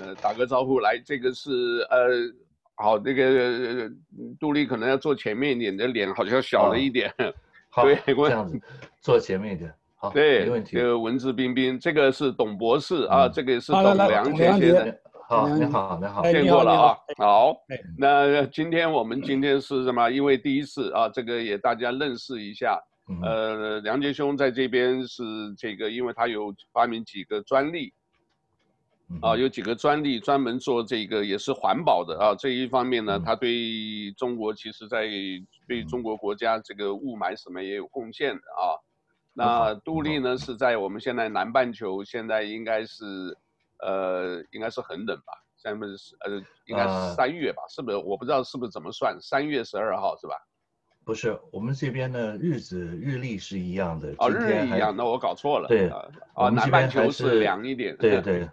呃，打个招呼来，这个是呃，好，那个杜丽可能要坐前面一点，的脸好像小了一点。好，对，这样子，坐前面一点。好，对，没问题。这个文质彬彬，这个是董博士啊，这个是董良先生。好，你好，你好，见过了啊。好，那今天我们今天是什么？因为第一次啊，这个也大家认识一下。呃，梁杰兄在这边是这个，因为他有发明几个专利。啊，有几个专利专门做这个也是环保的啊，这一方面呢，它对中国其实在对中国国家这个雾霾什么也有贡献的啊。那杜丽呢是在我们现在南半球，现在应该是呃应该是很冷吧？现在是呃应该是三月吧？是不是？我不知道是不是怎么算，三月十二号是吧？不是，我们这边的日子日历是一样的。哦，日历一样，那我搞错了。对啊，南半球是凉一点。对对。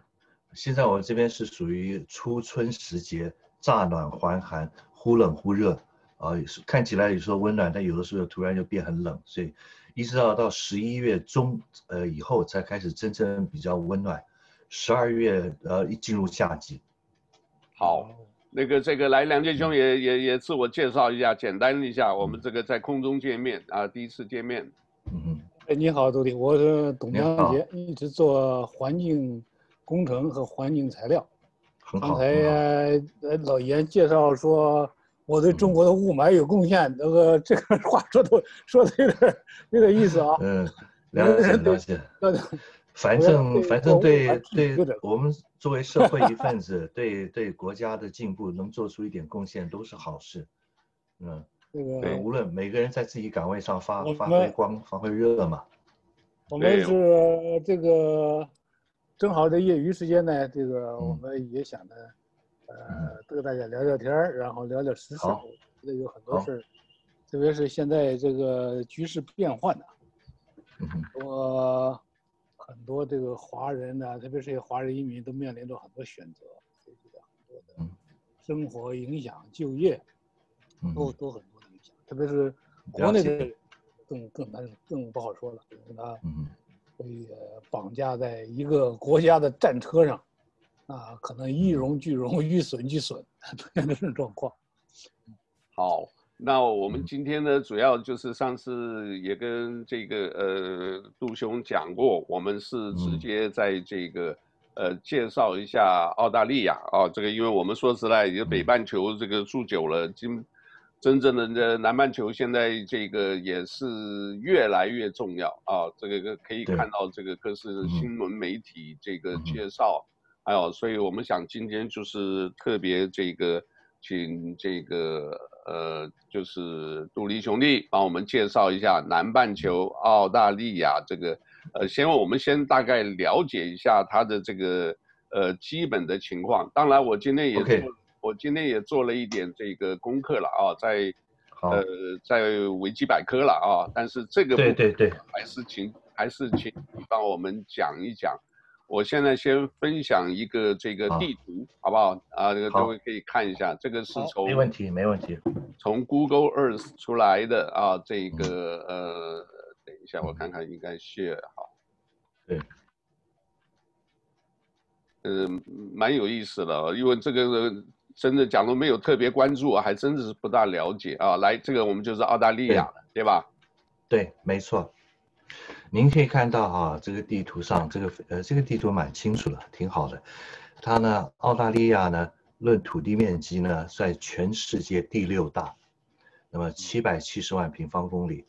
现在我们这边是属于初春时节，乍暖还寒，忽冷忽热，啊，看起来有时候温暖，但有的时候突然就变很冷，所以一直到到十一月中，呃，以后才开始真正比较温暖，十二月呃一进入夏季。好，那个这个来梁建兄也也也自我介绍一下，简单一下，我们这个在空中见面啊，第一次见面。嗯嗯。哎，你好，杜丽，我是董良杰，一直做环境。工程和环境材料，刚才呃老严介绍说我对中国的雾霾有贡献，那个这个话说的说的有点有点意思啊。嗯，了解了解。反正反正对对，我们作为社会一份子，对对国家的进步能做出一点贡献都是好事。嗯，这个对，无论每个人在自己岗位上发发挥光发挥热嘛。我们是这个。正好在业余时间呢，这个我们也想呢，嗯、呃，跟大家聊聊天儿，然后聊聊时事。这有很多事儿，特别是现在这个局势变幻呐，很多很多这个华人呢，特别是华人移民都面临着很多选择，这个很多的生活影响、就业，都都很多的影响。特别是国内的更更难更不好说了，因为他。被绑架在一个国家的战车上，啊，可能一荣俱荣，一损俱损，出 现这种状况。好，那我们今天呢，主要就是上次也跟这个呃杜兄讲过，我们是直接在这个呃介绍一下澳大利亚啊，这个因为我们说实在，也北半球这个住久了，今。真正的这南半球现在这个也是越来越重要啊，这个可以看到这个各式新闻媒体这个介绍，还有，所以我们想今天就是特别这个请这个呃就是杜丽兄弟帮我们介绍一下南半球澳大利亚这个呃，先我们先大概了解一下它的这个呃基本的情况。当然，我今天也做。Okay. 我今天也做了一点这个功课了啊，在，呃，在维基百科了啊，但是这个对对对，还是请还是请你帮我们讲一讲。我现在先分享一个这个地图，好，好不好？啊，这个各位可以看一下，这个是从没问题没问题，从 Google Earth 出来的啊，这个呃，等一下我看看应该 share 好，对。嗯，蛮有意思的，因为这个。真的，假如没有特别关注，还真的是不大了解啊。来，这个我们就是澳大利亚对吧？对，没错。您可以看到啊，这个地图上，这个呃，这个地图蛮清楚的，挺好的。它呢，澳大利亚呢，论土地面积呢，在全世界第六大，那么七百七十万平方公里。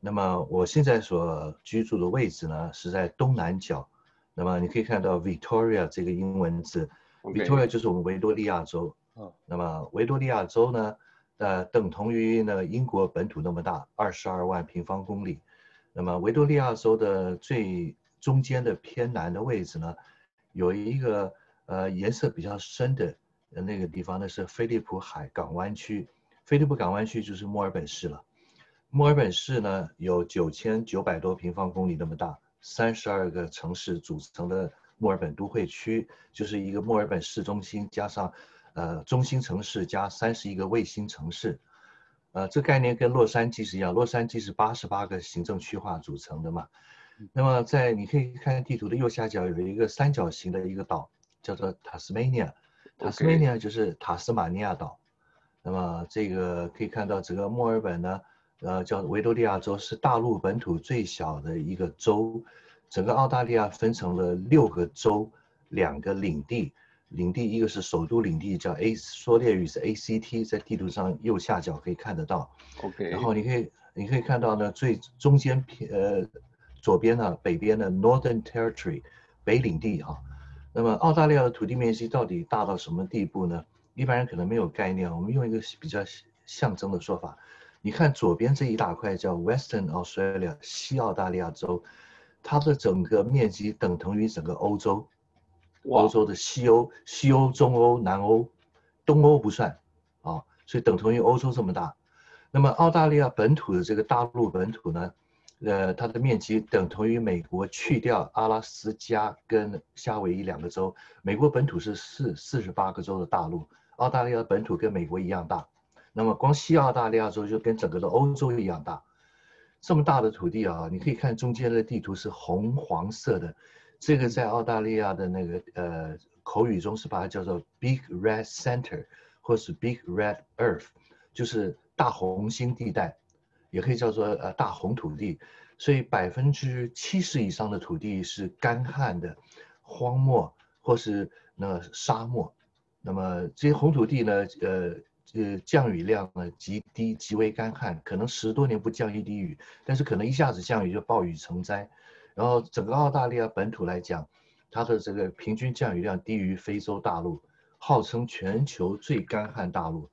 那么我现在所居住的位置呢，是在东南角。那么你可以看到 Victoria 这个英文字，Victoria 就是我们维多利亚州。那么维多利亚州呢，呃，等同于呢英国本土那么大，二十二万平方公里。那么维多利亚州的最中间的偏南的位置呢，有一个呃颜色比较深的那个地方，呢是菲利普海港湾区。菲利普港湾区就是墨尔本市了。墨尔本市呢有九千九百多平方公里那么大，三十二个城市组成的墨尔本都会区，就是一个墨尔本市中心加上。呃，中心城市加三十一个卫星城市，呃，这概念跟洛杉矶是一样。洛杉矶是八十八个行政区划组成的嘛。那么在你可以看地图的右下角有一个三角形的一个岛，叫做塔斯马尼亚，塔斯马尼亚就是塔斯马尼亚岛。那么这个可以看到，整个墨尔本呢，呃，叫维多利亚州，是大陆本土最小的一个州。整个澳大利亚分成了六个州，两个领地。领地一个是首都领地，叫 A，缩略语是 ACT，在地图上右下角可以看得到。OK。然后你可以你可以看到呢，最中间偏呃左边呢，北边的 Northern Territory，北领地哈。那么澳大利亚的土地面积到底大到什么地步呢？一般人可能没有概念。我们用一个比较象征的说法，你看左边这一大块叫 Western Australia，西澳大利亚州，它的整个面积等同于整个欧洲。欧洲的西欧、西欧、中欧、南欧、东欧不算，啊，所以等同于欧洲这么大。那么澳大利亚本土的这个大陆本土呢，呃，它的面积等同于美国去掉阿拉斯加跟夏威夷两个州，美国本土是四四十八个州的大陆，澳大利亚本土跟美国一样大。那么光西澳大利亚州就跟整个的欧洲一样大，这么大的土地啊，你可以看中间的地图是红黄色的。这个在澳大利亚的那个呃口语中是把它叫做 Big Red Center，或是 Big Red Earth，就是大红星地带，也可以叫做呃大红土地。所以百分之七十以上的土地是干旱的荒漠或是那沙漠。那么这些红土地呢，呃呃降雨量呢极低，极为干旱，可能十多年不降一滴雨，但是可能一下子降雨就暴雨成灾。然后整个澳大利亚本土来讲，它的这个平均降雨量低于非洲大陆，号称全球最干旱大陆。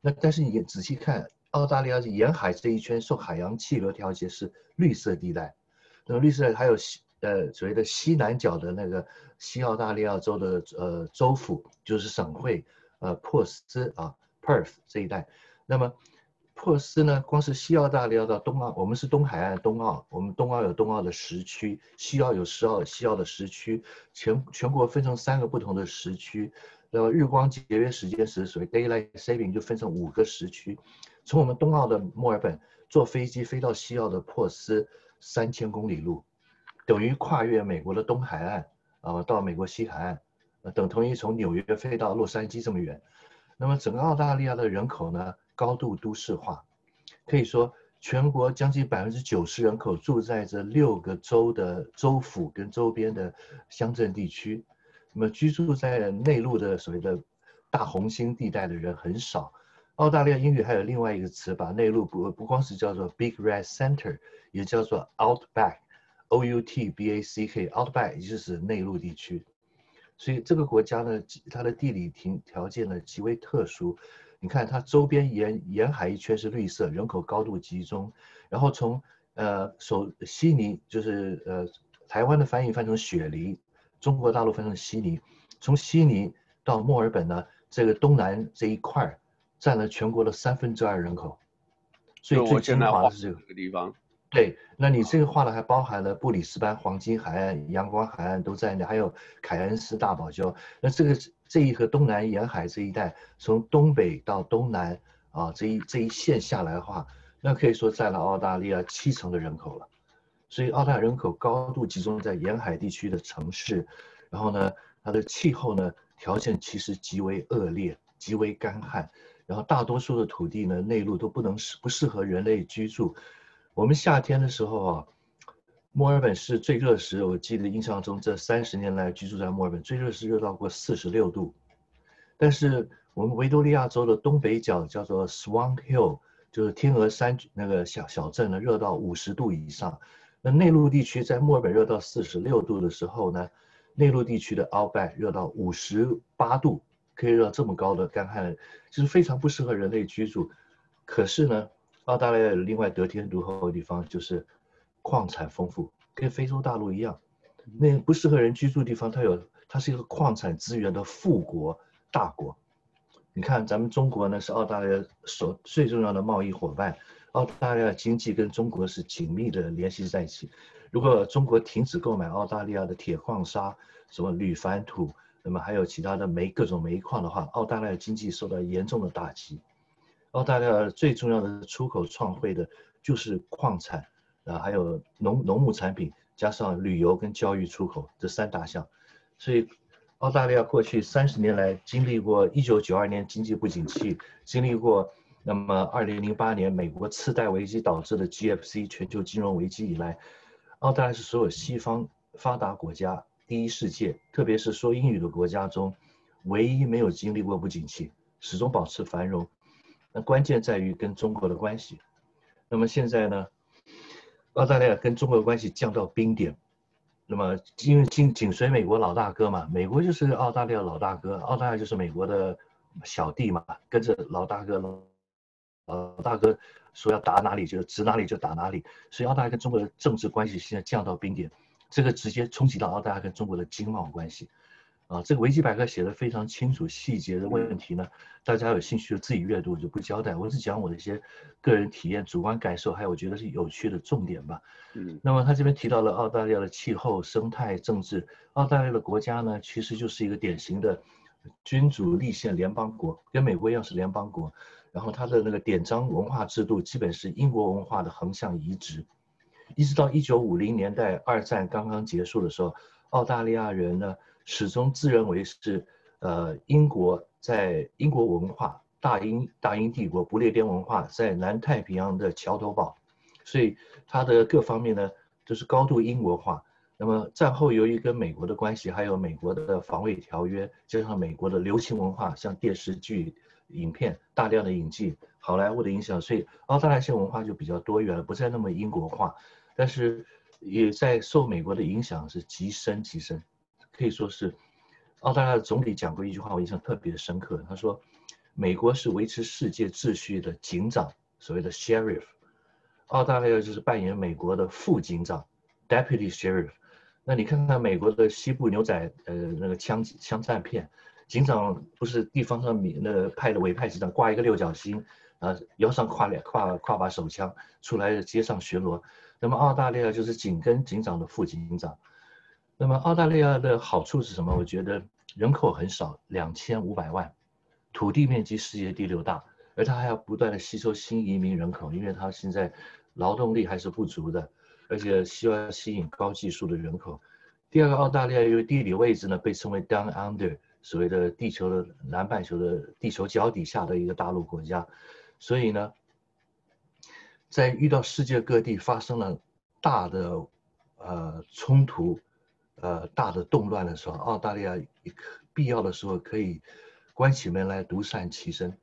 那但是你仔细看，澳大利亚沿海这一圈受海洋气流调节是绿色地带。那么绿色还有西呃所谓的西南角的那个西澳大利亚州的呃州府就是省会呃珀斯啊 Perth 这一带。那么珀斯呢，光是西澳大利亚到东澳，我们是东海岸东澳，我们东澳有东澳的时区，西澳有西澳西澳的时区，全全国分成三个不同的时区，然后日光节约时间时，所谓 daylight saving 就分成五个时区。从我们东澳的墨尔本坐飞机飞到西澳的珀斯，三千公里路，等于跨越美国的东海岸啊，到美国西海岸，等同于从纽约飞到洛杉矶这么远。那么整个澳大利亚的人口呢？高度都市化，可以说全国将近百分之九十人口住在这六个州的州府跟周边的乡镇地区。那么居住在内陆的所谓的大红星地带的人很少。澳大利亚英语还有另外一个词，把内陆不不光是叫做 Big Red Center，也叫做 Outback，O U T B A C K，Outback 也就是内陆地区。所以这个国家呢，它的地理条条件呢极为特殊。你看它周边沿沿海一圈是绿色，人口高度集中。然后从呃首悉尼就是呃台湾的翻译翻成雪梨，中国大陆翻成悉尼。从悉尼到墨尔本呢，这个东南这一块占了全国的三分之二人口。所以最精华的是这个地方。对，那你这个画呢还包含了布里斯班黄金海岸、阳光海岸都在内，还有凯恩斯大堡礁。那这个这一和东南沿海这一带，从东北到东南啊，这一这一线下来的话，那可以说占了澳大利亚七成的人口了。所以澳大利亚人口高度集中在沿海地区的城市，然后呢，它的气候呢条件其实极为恶劣，极为干旱，然后大多数的土地呢内陆都不能适不适合人类居住。我们夏天的时候啊，墨尔本是最热时，我记得印象中这三十年来居住在墨尔本最热时热到过四十六度。但是我们维多利亚州的东北角叫做 Swan Hill，就是天鹅山那个小小镇呢，热到五十度以上。那内陆地区在墨尔本热到四十六度的时候呢，内陆地区的 Outback 热到五十八度，可以热到这么高的干旱，就是非常不适合人类居住。可是呢，澳大利亚有另外得天独厚的地方，就是矿产丰富，跟非洲大陆一样。那不适合人居住的地方，它有，它是一个矿产资源的富国大国。你看，咱们中国呢是澳大利亚所最重要的贸易伙伴，澳大利亚经济跟中国是紧密的联系在一起。如果中国停止购买澳大利亚的铁矿砂、什么铝矾土，那么还有其他的煤各种煤矿的话，澳大利亚经济受到严重的打击。澳大利亚最重要的出口创汇的就是矿产，啊，还有农农牧产品，加上旅游跟教育出口这三大项，所以澳大利亚过去三十年来经历过一九九二年经济不景气，经历过那么二零零八年美国次贷危机导致的 GFC 全球金融危机以来，澳大利亚是所有西方发达国家第一世界，特别是说英语的国家中，唯一没有经历过不景气，始终保持繁荣。关键在于跟中国的关系。那么现在呢，澳大利亚跟中国的关系降到冰点。那么，因为紧紧随美国老大哥嘛，美国就是澳大利亚老大哥，澳大利亚就是美国的小弟嘛，跟着老大哥，老大哥说要打哪里就指哪里就打哪里，所以澳大利亚跟中国的政治关系现在降到冰点，这个直接冲击到澳大利亚跟中国的经贸关系。啊，这个维基百科写的非常清楚，细节的问题呢，大家有兴趣就自己阅读，我就不交代。我只讲我的一些个人体验、主观感受，还有我觉得是有趣的重点吧。嗯，那么他这边提到了澳大利亚的气候、生态、政治。澳大利亚的国家呢，其实就是一个典型的君主立宪联邦国，跟美国一样是联邦国。然后它的那个典章文化制度基本是英国文化的横向移植，一直到一九五零年代二战刚刚结束的时候，澳大利亚人呢。始终自认为是，呃，英国在英国文化，大英大英帝国不列颠文化在南太平洋的桥头堡，所以它的各方面呢都是高度英国化。那么战后由于跟美国的关系，还有美国的防卫条约，加上美国的流行文化，像电视剧、影片大量的引进，好莱坞的影响，所以澳大利亚性文化就比较多元了，不再那么英国化，但是也在受美国的影响是极深极深。可以说是，澳大利亚总理讲过一句话，我印象特别深刻。他说：“美国是维持世界秩序的警长，所谓的 sheriff。澳大利亚就是扮演美国的副警长，deputy sheriff。那你看看美国的西部牛仔，呃，那个枪枪战片，警长不是地方上面那派的委派警长，挂一个六角星，啊，腰上挎两挎挎把手枪，出来街上巡逻。那么澳大利亚就是紧跟警长的副警长。”那么澳大利亚的好处是什么？我觉得人口很少，两千五百万，土地面积世界第六大，而它还要不断的吸收新移民人口，因为它现在劳动力还是不足的，而且需要吸引高技术的人口。第二个，澳大利亚由于地理位置呢，被称为 Down Under，所谓的地球的南半球的地球脚底下的一个大陆国家，所以呢，在遇到世界各地发生了大的呃冲突。呃，大的动乱的时候，澳大利亚必要的时候可以关起门来独善其身。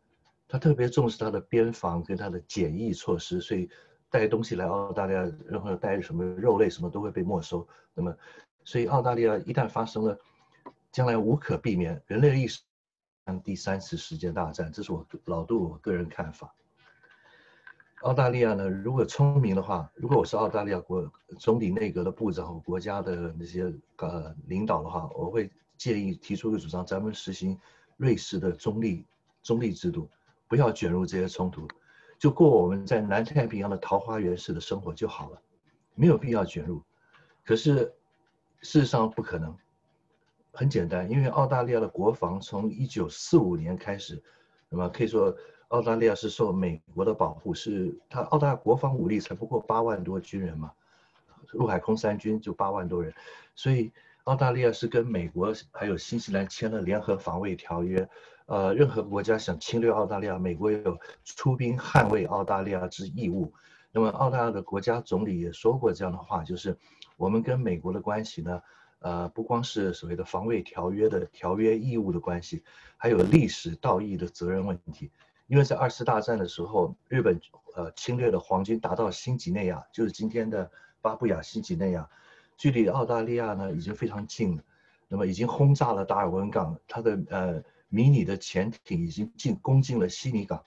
他特别重视他的边防跟他的检疫措施，所以带东西来澳大利亚，任何带什么肉类什么都会被没收。那么，所以澳大利亚一旦发生了，将来无可避免，人类历史上第三次世界大战，这是我老杜我个人看法。澳大利亚呢，如果聪明的话，如果我是澳大利亚国总理内阁的部长和国家的那些呃领导的话，我会建议提出一个主张，咱们实行瑞士的中立中立制度，不要卷入这些冲突，就过我们在南太平洋的桃花源式的生活就好了，没有必要卷入。可是事实上不可能，很简单，因为澳大利亚的国防从一九四五年开始，那么可以说。澳大利亚是受美国的保护，是它澳大利亚国防武力才不过八万多军人嘛，陆海空三军就八万多人，所以澳大利亚是跟美国还有新西兰签了联合防卫条约，呃，任何国家想侵略澳大利亚，美国也有出兵捍卫澳大利亚之义务。那么澳大利亚的国家总理也说过这样的话，就是我们跟美国的关系呢，呃，不光是所谓的防卫条约的条约义务的关系，还有历史道义的责任问题。因为在二次大战的时候，日本呃侵略的皇军达到新几内亚，就是今天的巴布亚新几内亚，距离澳大利亚呢已经非常近了。那么已经轰炸了达尔文港，它的呃迷你的潜艇已经进攻进了悉尼港。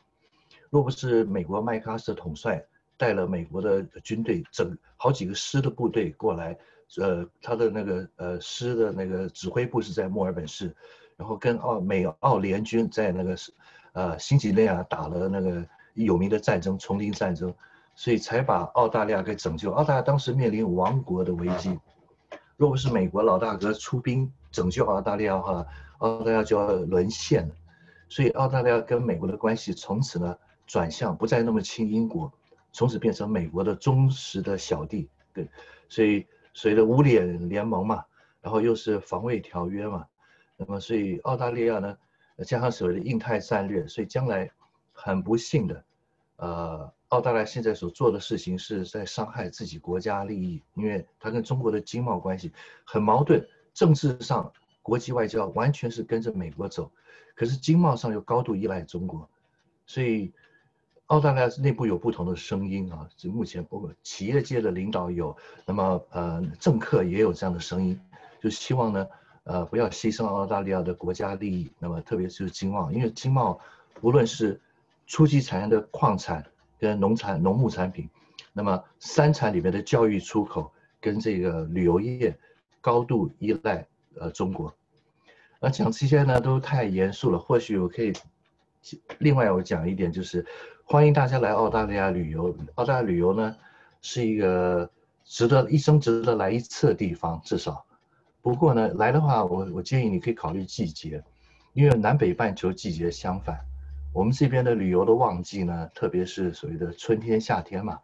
若不是美国麦克阿瑟统帅带了美国的军队整好几个师的部队过来，呃，他的那个呃师的那个指挥部是在墨尔本市，然后跟澳美澳联军在那个。呃，新几内亚打了那个有名的战争——丛林战争，所以才把澳大利亚给拯救。澳大利亚当时面临亡国的危机，若不是美国老大哥出兵拯救澳大利亚的话，澳大利亚就要沦陷了。所以澳大利亚跟美国的关系从此呢转向，不再那么亲英国，从此变成美国的忠实的小弟。对，所以随着五眼联盟嘛，然后又是防卫条约嘛。那么所以澳大利亚呢，加上所谓的印太战略，所以将来很不幸的，呃，澳大利亚现在所做的事情是在伤害自己国家利益，因为它跟中国的经贸关系很矛盾，政治上国际外交完全是跟着美国走，可是经贸上又高度依赖中国，所以。澳大利亚内部有不同的声音啊，就目前包括企业界的领导有，那么呃政客也有这样的声音，就希望呢，呃不要牺牲澳大利亚的国家利益，那么特别是经贸，因为经贸无论是初级产业的矿产跟农产农牧产品，那么三产里面的教育出口跟这个旅游业高度依赖呃中国，而讲这些呢都太严肃了，或许我可以另外我讲一点就是。欢迎大家来澳大利亚旅游。澳大利亚旅游呢，是一个值得一生值得来一次的地方，至少。不过呢，来的话，我我建议你可以考虑季节，因为南北半球季节相反。我们这边的旅游的旺季呢，特别是所谓的春天、夏天嘛。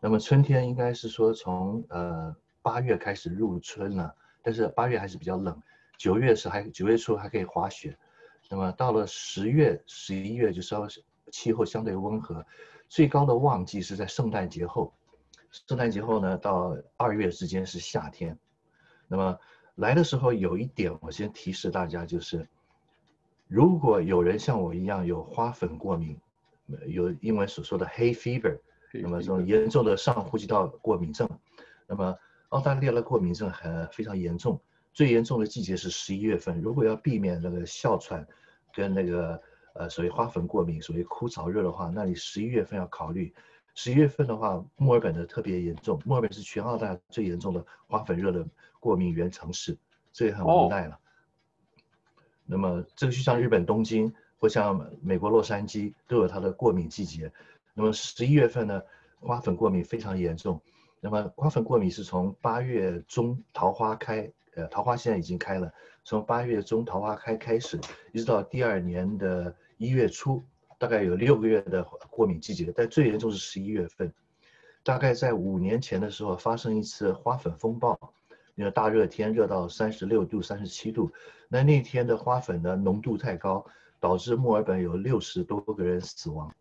那么春天应该是说从呃八月开始入春了，但是八月还是比较冷。九月是还九月初还可以滑雪，那么到了十月、十一月就稍微。气候相对温和，最高的旺季是在圣诞节后。圣诞节后呢，到二月之间是夏天。那么来的时候有一点，我先提示大家，就是如果有人像我一样有花粉过敏，有英文所说的 hay fever，那么这种严重的上呼吸道过敏症，那么澳大利亚的过敏症很非常严重，最严重的季节是十一月份。如果要避免那个哮喘跟那个。呃，所谓花粉过敏，所谓枯燥热的话，那你十一月份要考虑。十一月份的话，墨尔本的特别严重，墨尔本是全澳大最严重的花粉热的过敏原城市，这也很无奈了。Oh. 那么这个就像日本东京或像美国洛杉矶都有它的过敏季节。那么十一月份呢，花粉过敏非常严重。那么花粉过敏是从八月中桃花开，呃，桃花现在已经开了，从八月中桃花开开始，一直到第二年的。一月初大概有六个月的过敏季节，但最严重是十一月份。大概在五年前的时候发生一次花粉风暴，因为大热天热到三十六度、三十七度，那那天的花粉呢浓度太高，导致墨尔本有六十多个人死亡。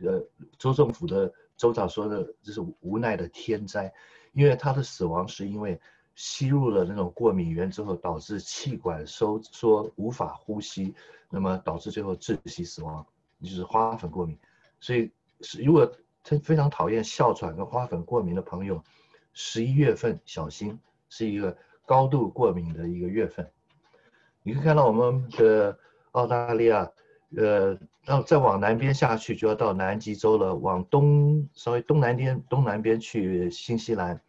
呃，州政府的州长说的这是无奈的天灾，因为他的死亡是因为吸入了那种过敏源之后导致气管收缩无法呼吸。那么导致最后窒息死亡，就是花粉过敏。所以是如果他非常讨厌哮喘跟花粉过敏的朋友，十一月份小心，是一个高度过敏的一个月份。你可以看到我们的澳大利亚，呃，然后再往南边下去就要到南极洲了，往东稍微东南边东南边去新西兰，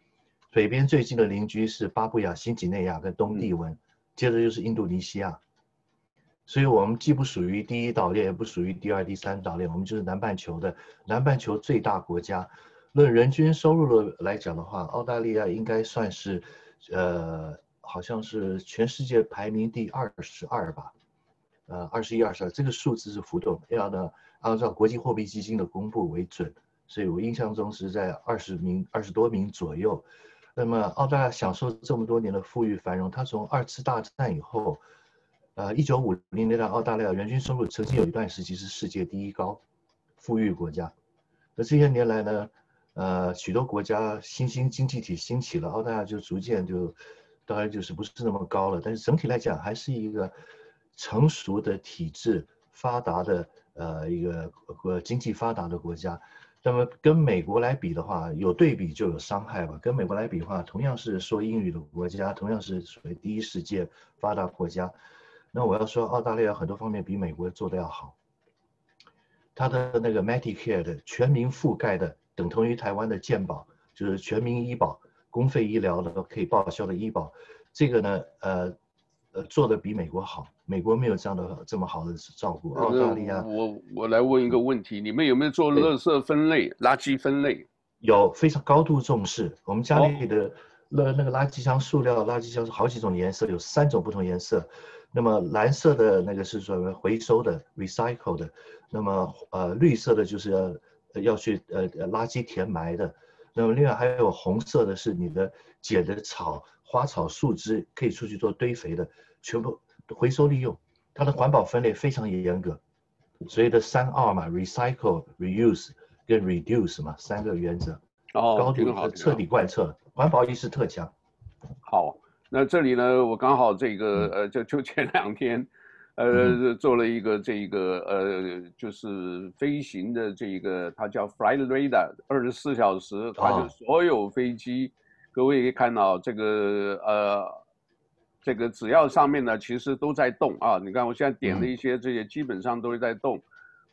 北边最近的邻居是巴布亚新几内亚跟东帝汶，接着就是印度尼西亚。所以，我们既不属于第一岛链，也不属于第二、第三岛链，我们就是南半球的南半球最大国家。论人均收入的来讲的话，澳大利亚应该算是，呃，好像是全世界排名第二十二吧，呃，二十一、二十二，这个数字是浮动，要呢按照国际货币基金的公布为准。所以我印象中是在二十名、二十多名左右。那么，澳大利亚享受这么多年的富裕繁荣，它从二次大战以后。呃，一九五零年代，澳大利亚人均收入曾经有一段时期是世界第一高，富裕国家。那这些年来呢，呃，许多国家新兴经济体兴起了，澳大利亚就逐渐就，当然就是不是那么高了。但是整体来讲，还是一个成熟的体制、发达的呃一个呃经济发达的国家。那么跟美国来比的话，有对比就有伤害吧。跟美国来比的话，同样是说英语的国家，同样是属于第一世界发达国家。那我要说，澳大利亚很多方面比美国做的要好。它的那个 Medicare 的全民覆盖的，等同于台湾的健保，就是全民医保、公费医疗的都可以报销的医保。这个呢，呃，呃，做的比美国好。美国没有这样的这么好的照顾。澳大利亚，我我来问一个问题：你们有没有做垃圾分类、垃圾分类？有，非常高度重视。我们家里的那那个垃圾箱，塑料垃圾箱是好几种颜色，有三种不同颜色。那么蓝色的那个是说回收的 recycle 的，那么呃绿色的就是要要去呃垃圾填埋的，那么另外还有红色的是你的捡的草花草树枝可以出去做堆肥的，全部回收利用，它的环保分类非常严格，所以的三二嘛，recycle、reuse 跟 reduce 嘛，三个原则，哦，高度彻底贯彻，环保意识特强。好，那这里呢，我刚好这个呃，就就前两天，呃，做了一个这个呃，就是飞行的这个，它叫 Flight Radar，二十四小时，它就所有飞机，各位可以看到这个呃。这个只要上面呢，其实都在动啊！你看我现在点了一些这些，基本上都是在动，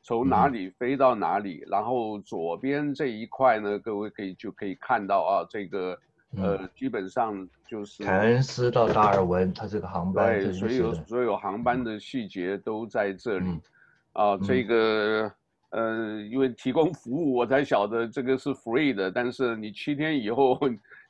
从哪里飞到哪里。然后左边这一块呢，各位可以就可以看到啊，这个呃，基本上就是凯恩斯到达尔文，它这个航班对，所有所有航班的细节都在这里啊。这个呃，因为提供服务，我才晓得这个是 free 的，但是你七天以后。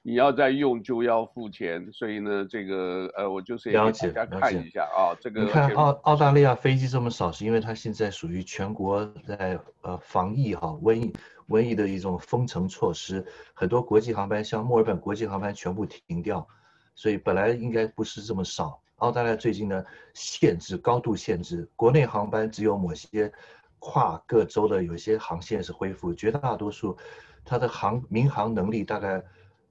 你要再用就要付钱，所以呢，这个呃，我就是也给大家看一下啊，这个你看澳澳大利亚飞机这么少，是因为它现在属于全国在呃防疫哈瘟疫瘟疫的一种封城措施，很多国际航班像墨尔本国际航班全部停掉，所以本来应该不是这么少。澳大利亚最近呢限制高度限制，国内航班只有某些跨各州的有些航线是恢复，绝大多数它的航民航能力大概。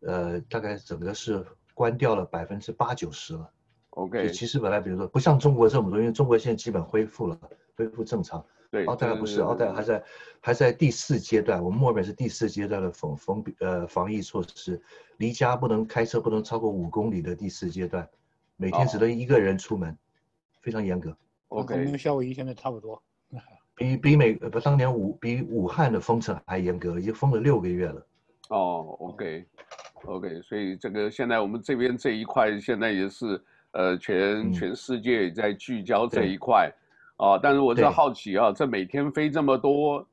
呃，大概整个是关掉了百分之八九十了。OK，其实本来比如说不像中国这么多，因为中国现在基本恢复了，恢复正常。对，澳大利亚不是，澳大利亚还在还在第四阶段。我们墨尔本是第四阶段的封封呃防疫措施，离家不能开车不能超过五公里的第四阶段，每天只能一个人出门，oh. 非常严格。OK，跟夏威夷现在差不多。比比美不当年武比武汉的封城还严格，已经封了六个月了。哦、oh,，OK。OK，所以这个现在我们这边这一块现在也是，呃，全全世界在聚焦这一块，啊，但是我是好奇啊，这每天飞这么多，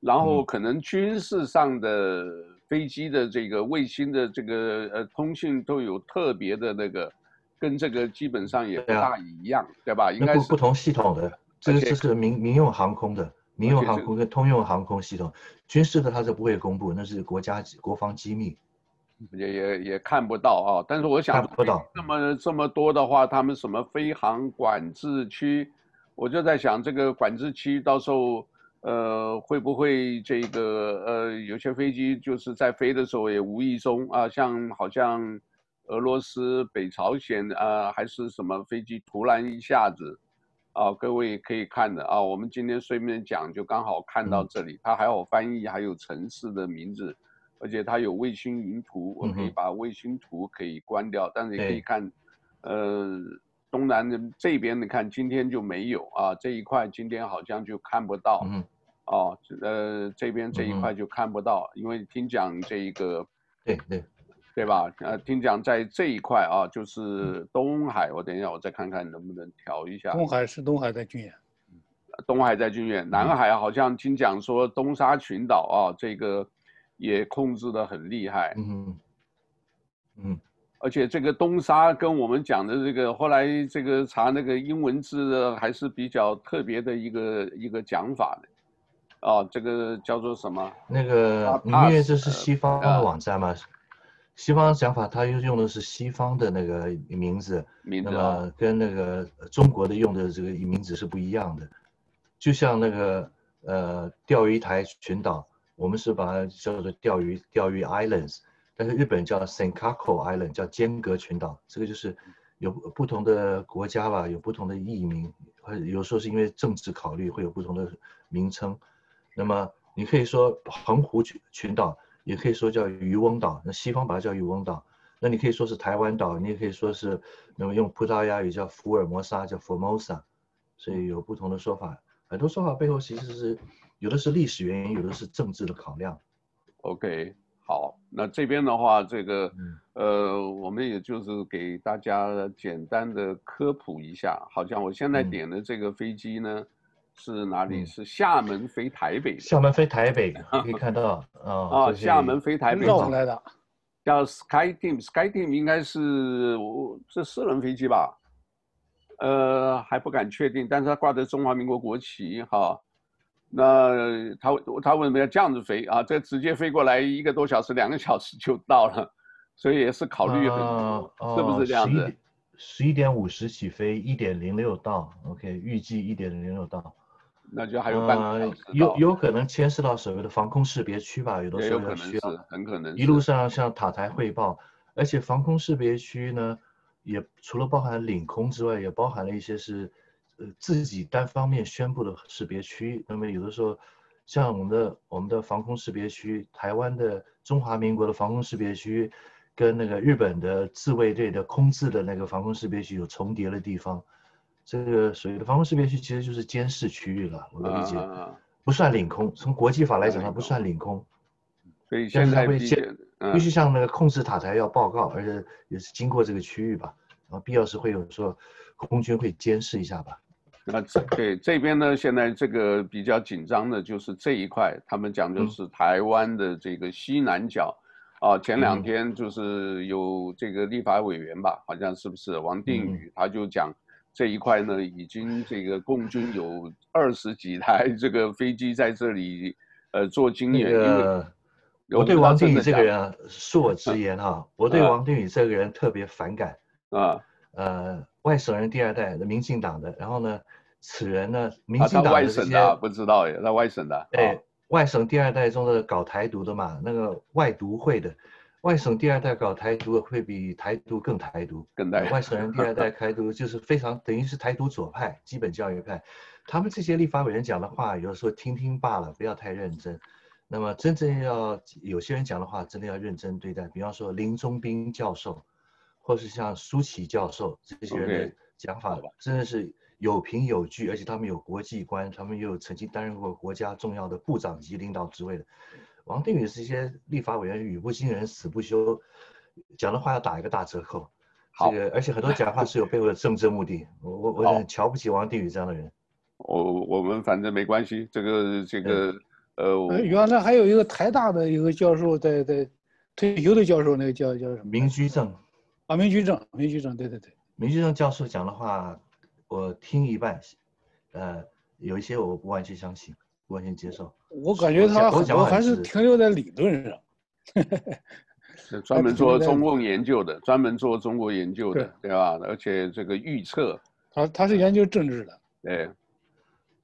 然后可能军事上的飞机的这个卫星的这个呃通信都有特别的那个，跟这个基本上也不大一样，对，啊、对吧？应该是不同系统的，这个这是民民用航空的，民用航空跟通用航空系统，军事的它是不会公布，那是国家国防机密。也也也看不到啊，但是我想，看不到。这么这么多的话，他们什么飞航管制区，我就在想，这个管制区到时候，呃，会不会这个呃，有些飞机就是在飞的时候也无意中啊，像好像俄罗斯、北朝鲜啊，还是什么飞机突然一下子，啊，各位可以看的啊，我们今天顺便讲，就刚好看到这里，它还有翻译，还有城市的名字。而且它有卫星云图，我可以把卫星图可以关掉，嗯、但是也可以看，呃，东南的这边你看今天就没有啊，这一块今天好像就看不到，嗯，哦，呃，这边这一块就看不到，嗯、因为听讲这一个，对对，对吧？呃，听讲在这一块啊，就是东海，我等一下我再看看能不能调一下。东海是东海在军演，东海在军演，南海好像听讲说东沙群岛啊，这个。也控制的很厉害，嗯嗯，而且这个东沙跟我们讲的这个后来这个查那个英文字的还是比较特别的一个一个讲法的，哦，这个叫做什么？那个因为这是西方的网站嘛，西方讲法它又用的是西方的那个名字，名字，那么跟那个中国的用的这个名字是不一样的，就像那个呃钓鱼台群岛。我们是把它叫做钓鱼钓鱼 Islands，但是日本叫 Senkaku Island，叫间阁群岛。这个就是有不同的国家吧，有不同的译名，或者有时候是因为政治考虑会有不同的名称。那么你可以说澎湖群群岛，也可以说叫渔翁岛，那西方把它叫渔翁岛。那你可以说是台湾岛，你也可以说是那么用葡萄牙语叫福尔摩沙，叫 Formosa，所以有不同的说法。很多说法背后其实是。有的是历史原因，有的是政治的考量。OK，好，那这边的话，这个，呃，我们也就是给大家简单的科普一下。好像我现在点的这个飞机呢，嗯、是哪里？是厦门飞台北。厦门飞台北，可以看到啊。啊，厦门飞台北。绕来的。叫 Sky Team，Sky Team 应该是我是私人飞机吧？呃，还不敢确定，但是它挂着中华民国国旗，哈。那他他为什么要这样子飞啊？这直接飞过来一个多小时、两个小时就到了，所以也是考虑很多，呃、是不是这样子？十一点五十起飞，一点零六到，OK，预计一点零六到。那就还有半个小时、呃、有有可能牵涉到所谓的防空识别区吧，有的时候要需要，很可能一路上向塔台汇报，而且防空识别区呢，也除了包含领空之外，也包含了一些是，呃自己单方面宣布的识别区。那么有的时候，像我们的我们的防空识别区，台湾的中华民国的防空识别区，跟那个日本的自卫队的空自的那个防空识别区有重叠的地方。这个所谓的防空识别区其实就是监视区域了，我的理解，不算领空。从国际法来讲，它不算领空。所以现在会必须向那个控制塔台要报告，而且也是经过这个区域吧。然后必要时会有说空军会监视一下吧。那这对这边呢，现在这个比较紧张的就是这一块，他们讲就是台湾的这个西南角啊。前两天就是有这个立法委员吧，好像是不是王定宇，他就讲。这一块呢，已经这个共军有二十几台这个飞机在这里，呃，做军演。那个，我对王定宇这个人啊，恕我直言哈，啊，我对王定宇这个人特别反感啊。呃，外省人第二代的民进党的，然后呢，此人呢，民进党的，啊，外省的不知道耶，那外省的。对，外省第二代中的搞台独的嘛，那个外独会的。外省第二代搞台独会比台独更台独，更台。外省人第二代 台独就是非常等于是台独左派，基本教育派。他们这些立法委员讲的话，有时候听听罢了，不要太认真。那么真正要有些人讲的话，真的要认真对待。比方说林宗斌教授，或是像舒淇教授这些人的讲法，真的是有凭有据，而且他们有国际观，他们又有曾经担任过国家重要的部长级领导职位的。王定宇是一些立法委员语不惊人死不休，讲的话要打一个大折扣。好，这个而且很多讲话是有背后的政治目的。我我我很瞧不起王定宇这样的人。我我们反正没关系，这个这个呃，原来还有一个台大的一个教授在在退休的教授，那个叫叫什么？明居正。啊，明居正，明居正，对对对。明居正教授讲的话，我听一半，呃，有一些我不完全相信。不完全接受，我感觉他很多还是停留在理论上，是专门做中共研究的，专门做中国研究的，对吧？而且这个预测，他他是研究政治的，对，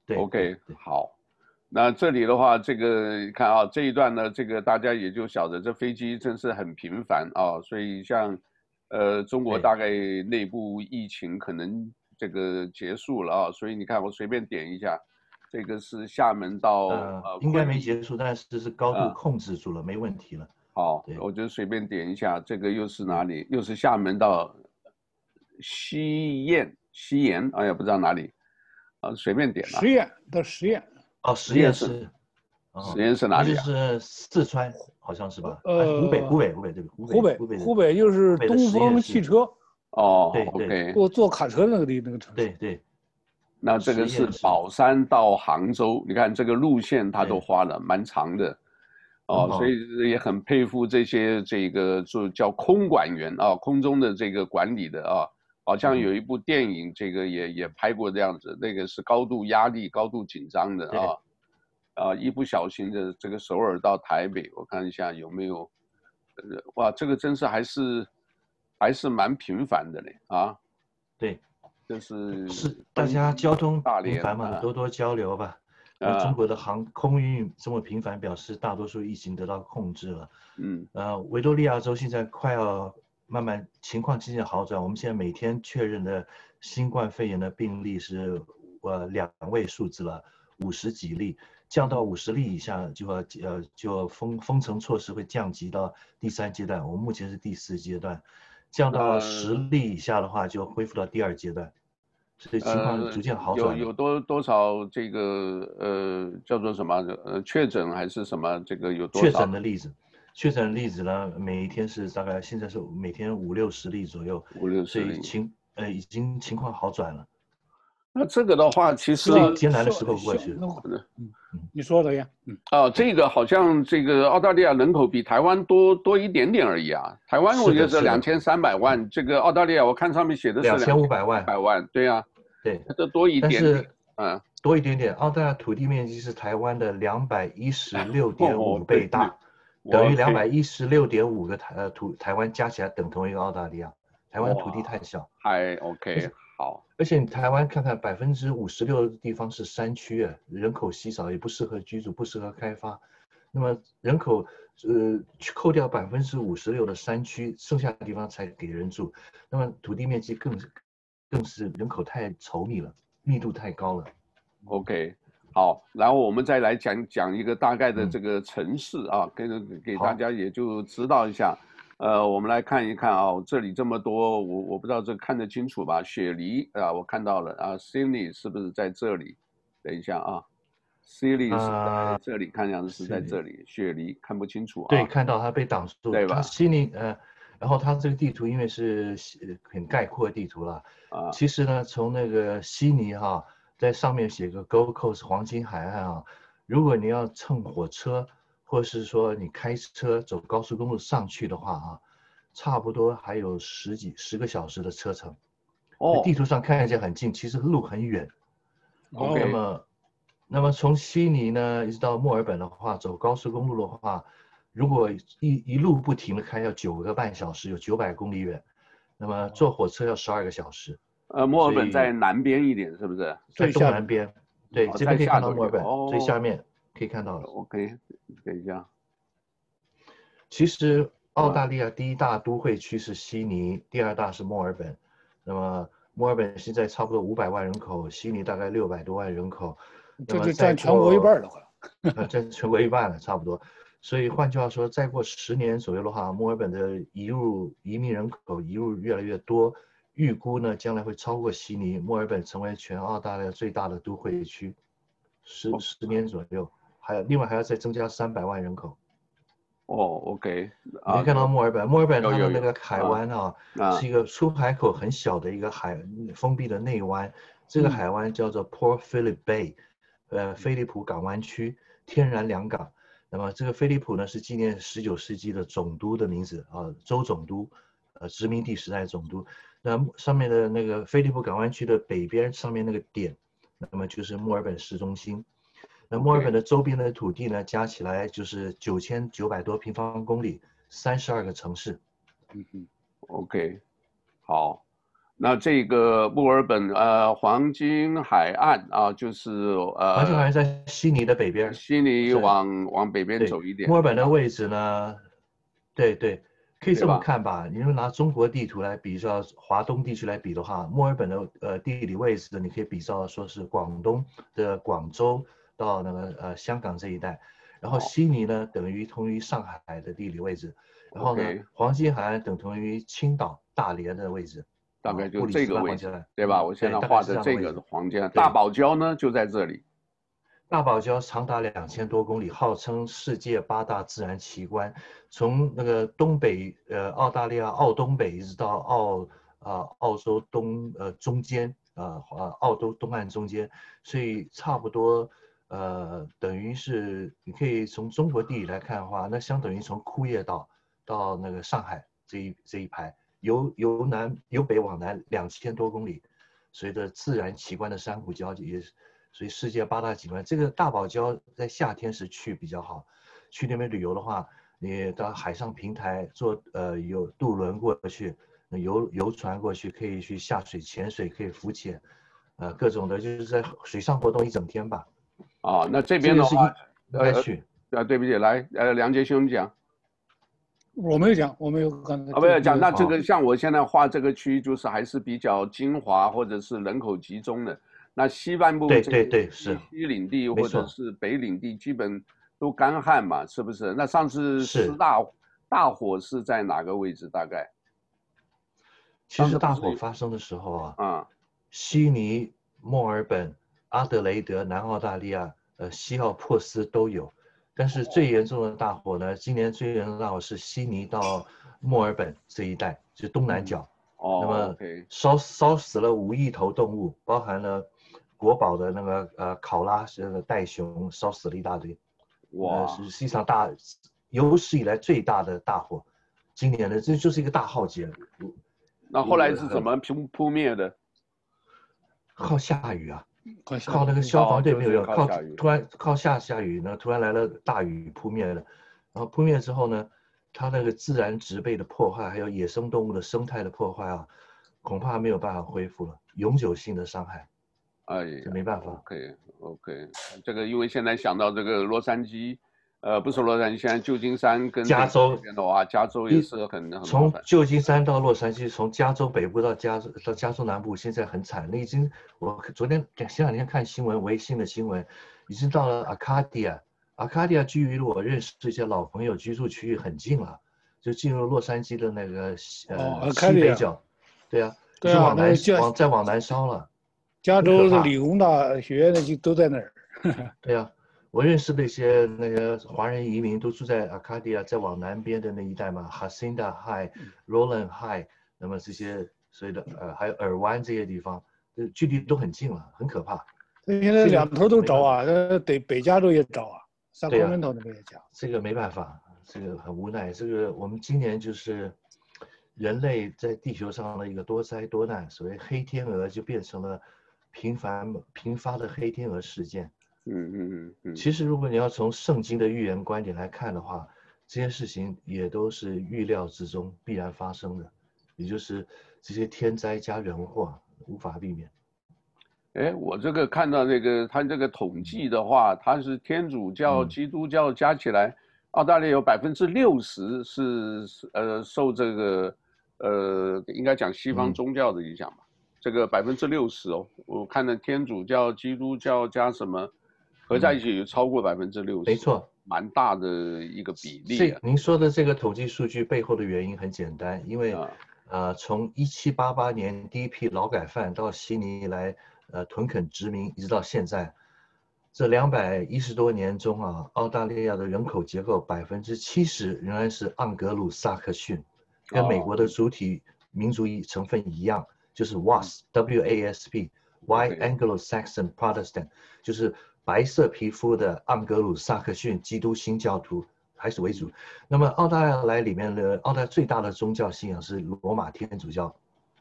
对，OK，好，那这里的话，这个看啊，这一段呢，这个大家也就晓得，这飞机真是很频繁啊，所以像，呃，中国大概内部疫情可能这个结束了啊，所以你看我随便点一下。这个是厦门到呃，应该没结束，但是是高度控制住了，没问题了。好，我就随便点一下，这个又是哪里？又是厦门到西堰，西堰，哎呀，不知道哪里，啊，随便点了。十堰到十堰，哦，十堰是，十堰是哪里？就是四川，好像是吧？呃，湖北，湖北，湖北，对，湖北，湖北，湖北就是东风汽车。哦，对，OK，坐坐卡车那个地那个城市。对对。那这个是宝山到杭州，你看这个路线他都花了蛮长的，哦，所以也很佩服这些这个就叫空管员啊，空中的这个管理的啊，好像有一部电影，这个也也拍过这样子，那个是高度压力、高度紧张的啊，啊，一不小心的这个首尔到台北，我看一下有没有，哇，这个真是还是还是蛮频繁的嘞啊，对。就是是大家交通频繁嘛，多多交流吧。呃，中国的航空运这么频繁，表示大多数疫情得到控制了。嗯，呃，维多利亚州现在快要慢慢情况渐渐好转。我们现在每天确认的新冠肺炎的病例是呃两位数字了，五十几例，降到五十例以下就要呃就封封城措施会降级到第三阶段。我们目前是第四阶段，降到十例以下的话就恢复到第二阶段。所以情况逐渐好转、呃。有有多多少这个呃叫做什么呃确诊还是什么这个有多少？确诊的例子，确诊的例子呢？每一天是大概现在是每天五六十例左右。五六十例。所以情呃已经情况好转了。那这个的话，其实最艰难的时候过去了。嗯，你说的呀。嗯。哦，这个好像这个澳大利亚人口比台湾多多一点点而已啊。台湾我觉得是两千三百万，这个澳大利亚我看上面写的是两千五百万。百万，对呀、啊。对，这多一点点，但是嗯，多一点点。澳大利亚土地面积是台湾的两百一十六点五倍大，等于两百一十六点五个台呃土台湾加起来等同一个澳大利亚，台湾土地太小，还 OK 好。而且你台湾看看，百分之五十六的地方是山区啊，人口稀少，也不适合居住，不适合开发。那么人口呃去扣掉百分之五十六的山区，剩下的地方才给人住。那么土地面积更更是人口太稠密了，密度太高了。OK。好，然后我们再来讲讲一个大概的这个城市啊，给、嗯、给大家也就知道一下。呃，我们来看一看啊，这里这么多，我我不知道这看得清楚吧？雪梨啊，我看到了啊，Sydney 是不是在这里？等一下啊，Sydney 是在这里，看样子是在这里。雪梨看不清楚啊。对，看到它被挡住，对吧？悉尼呃，然后它这个地图因为是很概括的地图了啊。其实呢，从那个悉尼哈。在上面写个 Gold Coast 黄金海岸啊，如果你要乘火车，或是说你开车走高速公路上去的话啊，差不多还有十几十个小时的车程。哦，地图上看起来很近，其实路很远。哦，那么，那么从悉尼呢一直到墨尔本的话，走高速公路的话，如果一一路不停的开，要九个半小时，有九百公里远。那么坐火车要十二个小时。呃，墨尔本在南边一点，是不是？最东南边，对，这边可以看到墨尔本，最下面可以看到了。OK，等一下。其实澳大利亚第一大都会区是悉尼，第二大是墨尔本。那么墨尔本现在差不多五百万人口，悉尼大概六百多万人口，这就占全国一半了，快。占全国一半了，差不多。所以换句话说，再过十年左右的话，墨尔本的移入移民人口移入越来越多。预估呢，将来会超过悉尼，墨尔本成为全澳大利亚最大的都会区，十十年左右，还有另外还要再增加三百万人口。哦，OK，你可以看到墨尔本，墨尔本它的那个海湾啊，是一个出海口很小的一个海封闭的内湾，这个海湾叫做 Port Phillip Bay，呃，菲利普港湾区天然良港。那么这个菲利普呢，是纪念十九世纪的总督的名字啊，州总督，呃，殖民地时代的总督。那上面的那个菲利普港湾区的北边上面那个点，那么就是墨尔本市中心。那墨尔本的周边的土地呢，加起来就是九千九百多平方公里，三十二个城市。嗯嗯，OK，好。那这个墨尔本呃黄金海岸啊，就是呃黄金海岸在悉尼的北边，悉尼往往北边走一点。墨尔本的位置呢，对对。可以这么看吧，你如拿中国地图来比较，华东地区来比的话，墨尔本的呃地理位置呢，你可以比较说是广东的广州到那个呃香港这一带，然后悉尼呢等于同于上海的地理位置，然后呢黄金海岸等同于青岛大连的位置，大概就这个位置，对吧？我现在画的这个是黄金大堡礁呢就在这里。大堡礁长达两千多公里，号称世界八大自然奇观。从那个东北，呃，澳大利亚澳东北一直到澳啊、呃、澳洲东呃中间，啊、呃、啊澳洲东岸中间，所以差不多呃等于是你可以从中国地理来看的话，那相等于从库页岛到那个上海这一这一排，由由南由北往南两千多公里，随着自然奇观的珊瑚礁也。所以世界八大景观，这个大堡礁在夏天时去比较好。去那边旅游的话，你到海上平台坐呃有渡轮过去，游游船过去，可以去下水潜水，可以浮潜，呃各种的，就是在水上活动一整天吧。啊，那这边的话，呃去，啊对不起，来呃梁杰兄讲。我没有讲，我没有刚才。啊，没有讲，那这个像我现在画这个区，就是还是比较精华或者是人口集中的。那西半部对对对是西领地或者是北领地，基本都干旱嘛，是不是？那上次是大大火是在哪个位置？大概？其实大火发生的时候啊，啊，悉尼、墨尔本、阿德雷德、南澳大利亚、呃西澳珀斯都有，但是最严重的大火呢，今年最严重的大火是悉尼到墨尔本这一带，就是东南角。哦，那么烧烧死了五亿头动物，包含了。国宝的那个呃考拉是那个袋熊烧死了一大堆，哇！是实际上大有史以来最大的大火，今年的这就是一个大浩劫。那后来是怎么扑扑灭的？靠下雨啊，靠那个消防队没有用，靠突然靠下下雨呢，突然来了大雨扑灭了，然后扑灭之后呢，它那个自然植被的破坏，还有野生动物的生态的破坏啊，恐怕没有办法恢复了，永久性的伤害。哎这，没办法。OK OK，这个因为现在想到这个洛杉矶。呃，不是洛杉矶，现在旧金山跟加州的话，加州也是很很从旧金山到洛杉矶，从加州北部到加州到加州南部，现在很惨。那已经，我昨天前两天看新闻，微信的新闻，已经到了阿卡迪亚。阿卡迪亚距离我认识这些老朋友居住区域很近了，就进入洛杉矶的那个呃西北角。对啊，对啊，往南往再往南烧了。加州的理工大学那就都在那儿。对啊。我认识那些那个华人移民都住在阿卡迪亚，再往南边的那一带嘛，Hacienda High、Rowland High，那么这些所谓的呃还有尔湾这些地方，距离都很近了，很可怕。现在两头都着啊，呃北北加州也着啊，萨克门头那边也讲。这个没办法，这个很无奈。这个我们今年就是人类在地球上的一个多灾多难，所谓黑天鹅就变成了频繁频发的黑天鹅事件。嗯嗯嗯嗯，其实如果你要从圣经的预言观点来看的话，这些事情也都是预料之中必然发生的，也就是这些天灾加人祸无法避免。哎，我这个看到那个他这个统计的话，他是天主教、基督教加起来，澳大利亚有百分之六十是呃受这个呃应该讲西方宗教的影响吧？这个百分之六十哦，我看到天主教、基督教加什么？合在一起有超过百分之六十，没错，蛮大的一个比例啊。您说的这个统计数据背后的原因很简单，因为，呃，从一七八八年第一批劳改犯到悉尼来，呃，屯垦殖民，一直到现在，这两百一十多年中啊，澳大利亚的人口结构百分之七十仍然是盎格鲁撒克逊，跟美国的主体民族一成分一样，就是 WASP，W A S P，White Anglo-Saxon Protestant，就是。白色皮肤的盎格鲁撒克逊基督新教徒还是为主。那么澳大利亚里面的澳大最大的宗教信仰是罗马天主教，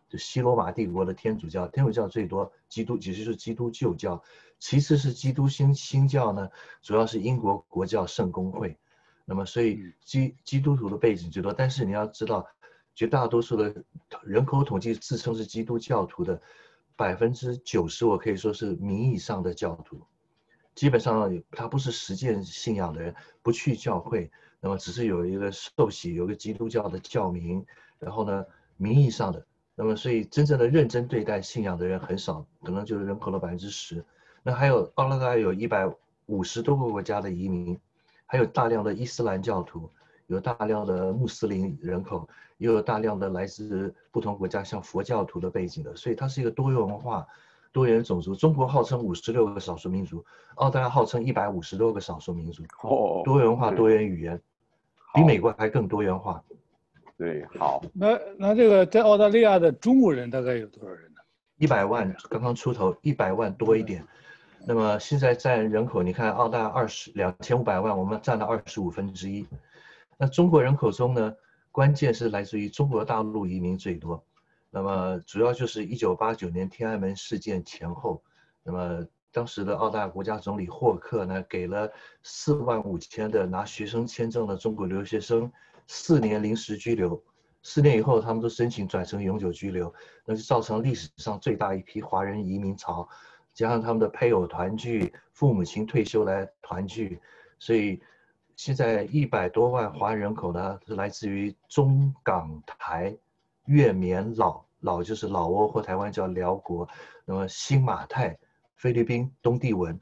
就西罗马帝国的天主教，天主教最多。基督其实是基督旧教，其次是基督新新教呢，主要是英国国教圣公会。那么所以基基督徒的背景最多，但是你要知道，绝大多数的人口统计自称是基督教徒的百分之九十，我可以说是名义上的教徒。基本上他不是实践信仰的人，不去教会，那么只是有一个受洗，有个基督教的教名，然后呢，名义上的，那么所以真正的认真对待信仰的人很少，可能就是人口的百分之十。那还有澳大利亚有一百五十多个国家的移民，还有大量的伊斯兰教徒，有大量的穆斯林人口，也有大量的来自不同国家像佛教徒的背景的，所以它是一个多元文化。多元种族，中国号称五十六个少数民族，澳大利亚号称一百五十多个少数民族。哦，多元化、多元语言，比美国还更多元化。对，好。那那这个在澳大利亚的中国人大概有多少人呢？一百万，刚刚出头，一百万多一点。那么现在占人口，你看澳大利亚二十两千五百万，我们占了二十五分之一。那中国人口中呢，关键是来自于中国大陆移民最多。那么主要就是一九八九年天安门事件前后，那么当时的澳大国家总理霍克呢，给了四万五千的拿学生签证的中国留学生四年临时居留，四年以后他们都申请转成永久居留，那就造成历史上最大一批华人移民潮，加上他们的配偶团聚，父母亲退休来团聚，所以现在一百多万华人人口呢是来自于中港台。越缅老，老就是老挝或台湾叫辽国，那么新马泰、菲律宾、东帝汶，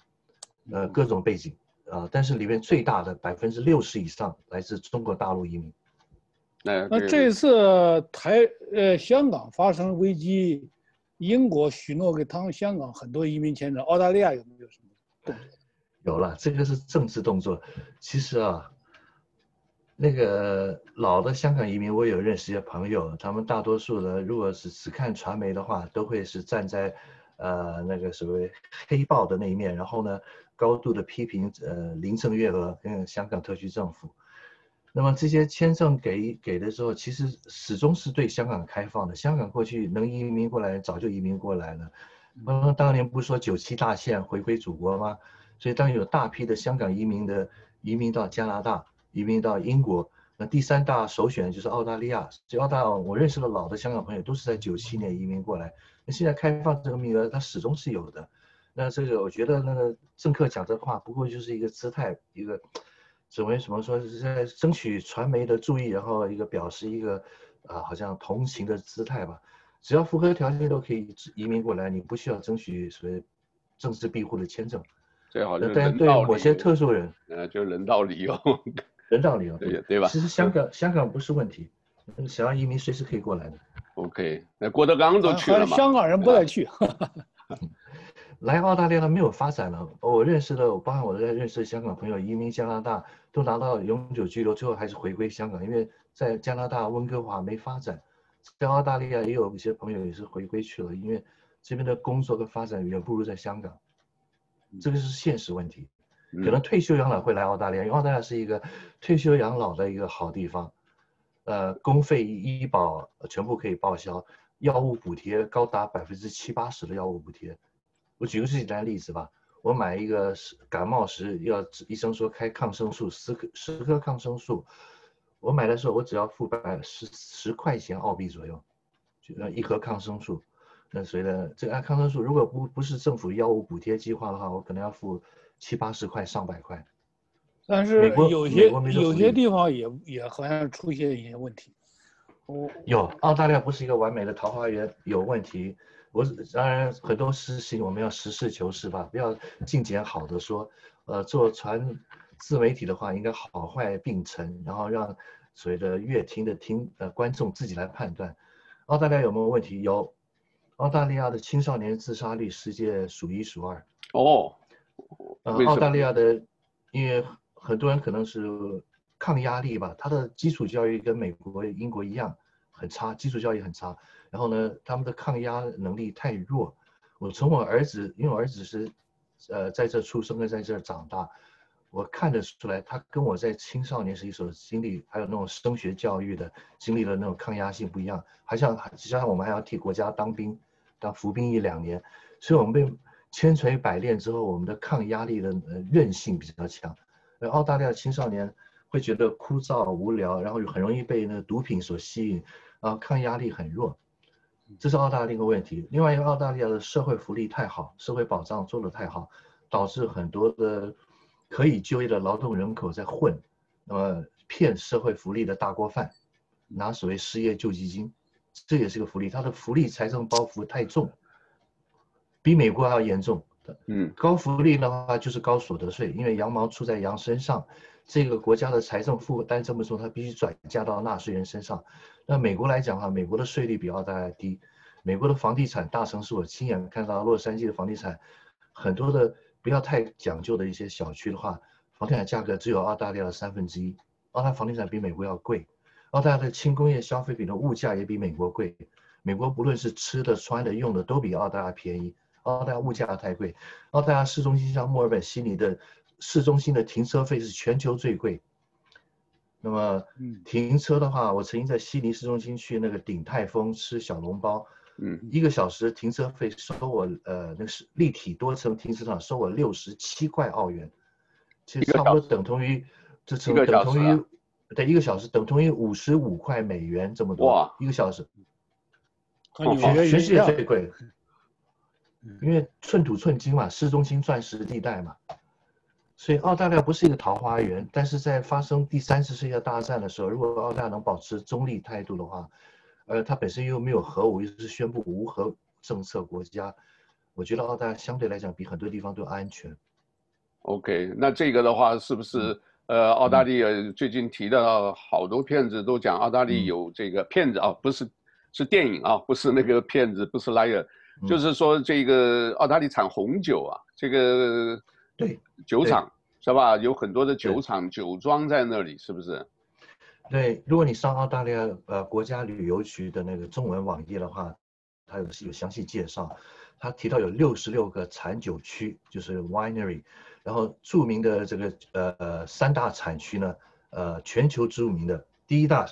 呃，各种背景啊、呃，但是里面最大的百分之六十以上来自中国大陆移民。那那这次台呃香港发生危机，英国许诺给他们香港很多移民签证，澳大利亚有没有什么动作？有了，这个是政治动作。其实啊。那个老的香港移民，我有认识一些朋友，他们大多数的，如果是只看传媒的话，都会是站在，呃，那个所谓黑豹的那一面，然后呢，高度的批评，呃，林郑月娥跟香港特区政府。那么这些签证给给的时候，其实始终是对香港开放的。香港过去能移民过来，早就移民过来了。嗯，当年不是说九七大限回归祖国吗？所以当有大批的香港移民的移民到加拿大。移民到英国，那第三大首选就是澳大利亚。这澳大利亚我认识的老的香港朋友都是在九七年移民过来。那现在开放这个名额，它始终是有的。那这个我觉得那个政客讲这话，不过就是一个姿态，一个怎么什么说是在争取传媒的注意，然后一个表示一个啊好像同情的姿态吧。只要符合条件都可以移民过来，你不需要争取所谓政治庇护的签证。最好是但对某些特殊人，呃，就人道理由。人道理由，对对吧？其实香港香港不是问题，想要移民随时可以过来的。OK，那郭德纲都去了嘛？香港人不爱去。来澳大利亚没有发展了。我认识的，我包括我在认识的香港朋友移民加拿大，都拿到永久居留，最后还是回归香港，因为在加拿大温哥华没发展。在澳大利亚也有一些朋友也是回归去了，因为这边的工作跟发展远不如在香港。这个是现实问题。可能退休养老会来澳大利亚，因为澳大利亚是一个退休养老的一个好地方，呃，公费医保全部可以报销，药物补贴高达百分之七八十的药物补贴。我举个最简单的例子吧，我买一个感冒时要医生说开抗生素十颗十颗抗生素，我买的时候我只要付百十十块钱澳币左右，就一盒抗生素。那随着这个按抗生素，如果不不是政府药物补贴计划的话，我可能要付。七八十块、上百块，但是有些有些地方也也好像出现一些问题。哦，有澳大利亚不是一个完美的桃花源，有问题。我当然很多事情我们要实事求是吧，不要尽捡好的说。呃，做传自媒体的话，应该好坏并存，然后让所谓的乐听的听呃观众自己来判断。澳大利亚有没有问题？有，澳大利亚的青少年自杀率世界数一数二。哦。呃，澳大利亚的，因为很多人可能是抗压力吧，他的基础教育跟美国、英国一样很差，基础教育很差。然后呢，他们的抗压能力太弱。我从我儿子，因为我儿子是，呃，在这出生的，在这长大，我看得出来，他跟我在青少年时期所经历，还有那种升学教育的经历的那种抗压性不一样。还像，加上我们还要替国家当兵，当服兵役两年，所以我们被。千锤百炼之后，我们的抗压力的呃韧性比较强。而澳大利亚青少年会觉得枯燥无聊，然后很容易被那毒品所吸引，啊，抗压力很弱，这是澳大利亚一个问题。另外一个，澳大利亚的社会福利太好，社会保障做得太好，导致很多的可以就业的劳动人口在混，那么骗社会福利的大锅饭，拿所谓失业救济金，这也是个福利，它的福利财政包袱太重。比美国还要严重的，嗯，高福利的话就是高所得税，因为羊毛出在羊身上，这个国家的财政负担这么重，它必须转嫁到纳税人身上。那美国来讲的话，美国的税率比澳大利亚低，美国的房地产大城市我亲眼看到，洛杉矶的房地产很多的不要太讲究的一些小区的话，房地产价格只有澳大利亚的三分之一，澳大利亚房地产比美国要贵，澳大利亚的轻工业消费品的物价也比美国贵，美国不论是吃的、穿的、用的都比澳大利亚便宜。澳大利亚物价太贵，澳大利亚市中心像墨尔本、悉尼的市中心的停车费是全球最贵。那么，停车的话，我曾经在悉尼市中心去那个鼎泰丰吃小笼包，嗯，一个小时停车费收我呃，那是立体多层停车场收我六十七块澳元，其实差不多等同于这成等同于对一个小时等同于五十五块美元这么多，哇，一个小时，全全世界最贵。因为寸土寸金嘛，市中心钻石地带嘛，所以澳大利亚不是一个桃花源。但是在发生第三次世界大战的时候，如果澳大利亚能保持中立态度的话，呃，它本身又没有核武，又是宣布无核政策国家，我觉得澳大利亚相对来讲比很多地方都安全。OK，那这个的话是不是呃，澳大利亚最近提到好多骗子都讲澳大利亚有这个骗子啊，不是是电影啊，不是那个骗子，不是 liar。就是说，这个澳大利亚产红酒啊，这个对酒厂是吧？有很多的酒厂酒庄在那里，是不是？对，如果你上澳大利亚呃国家旅游局的那个中文网页的话，它有有详细介绍，它提到有六十六个产酒区，就是 winery，然后著名的这个呃呃三大产区呢，呃全球著名的第一大，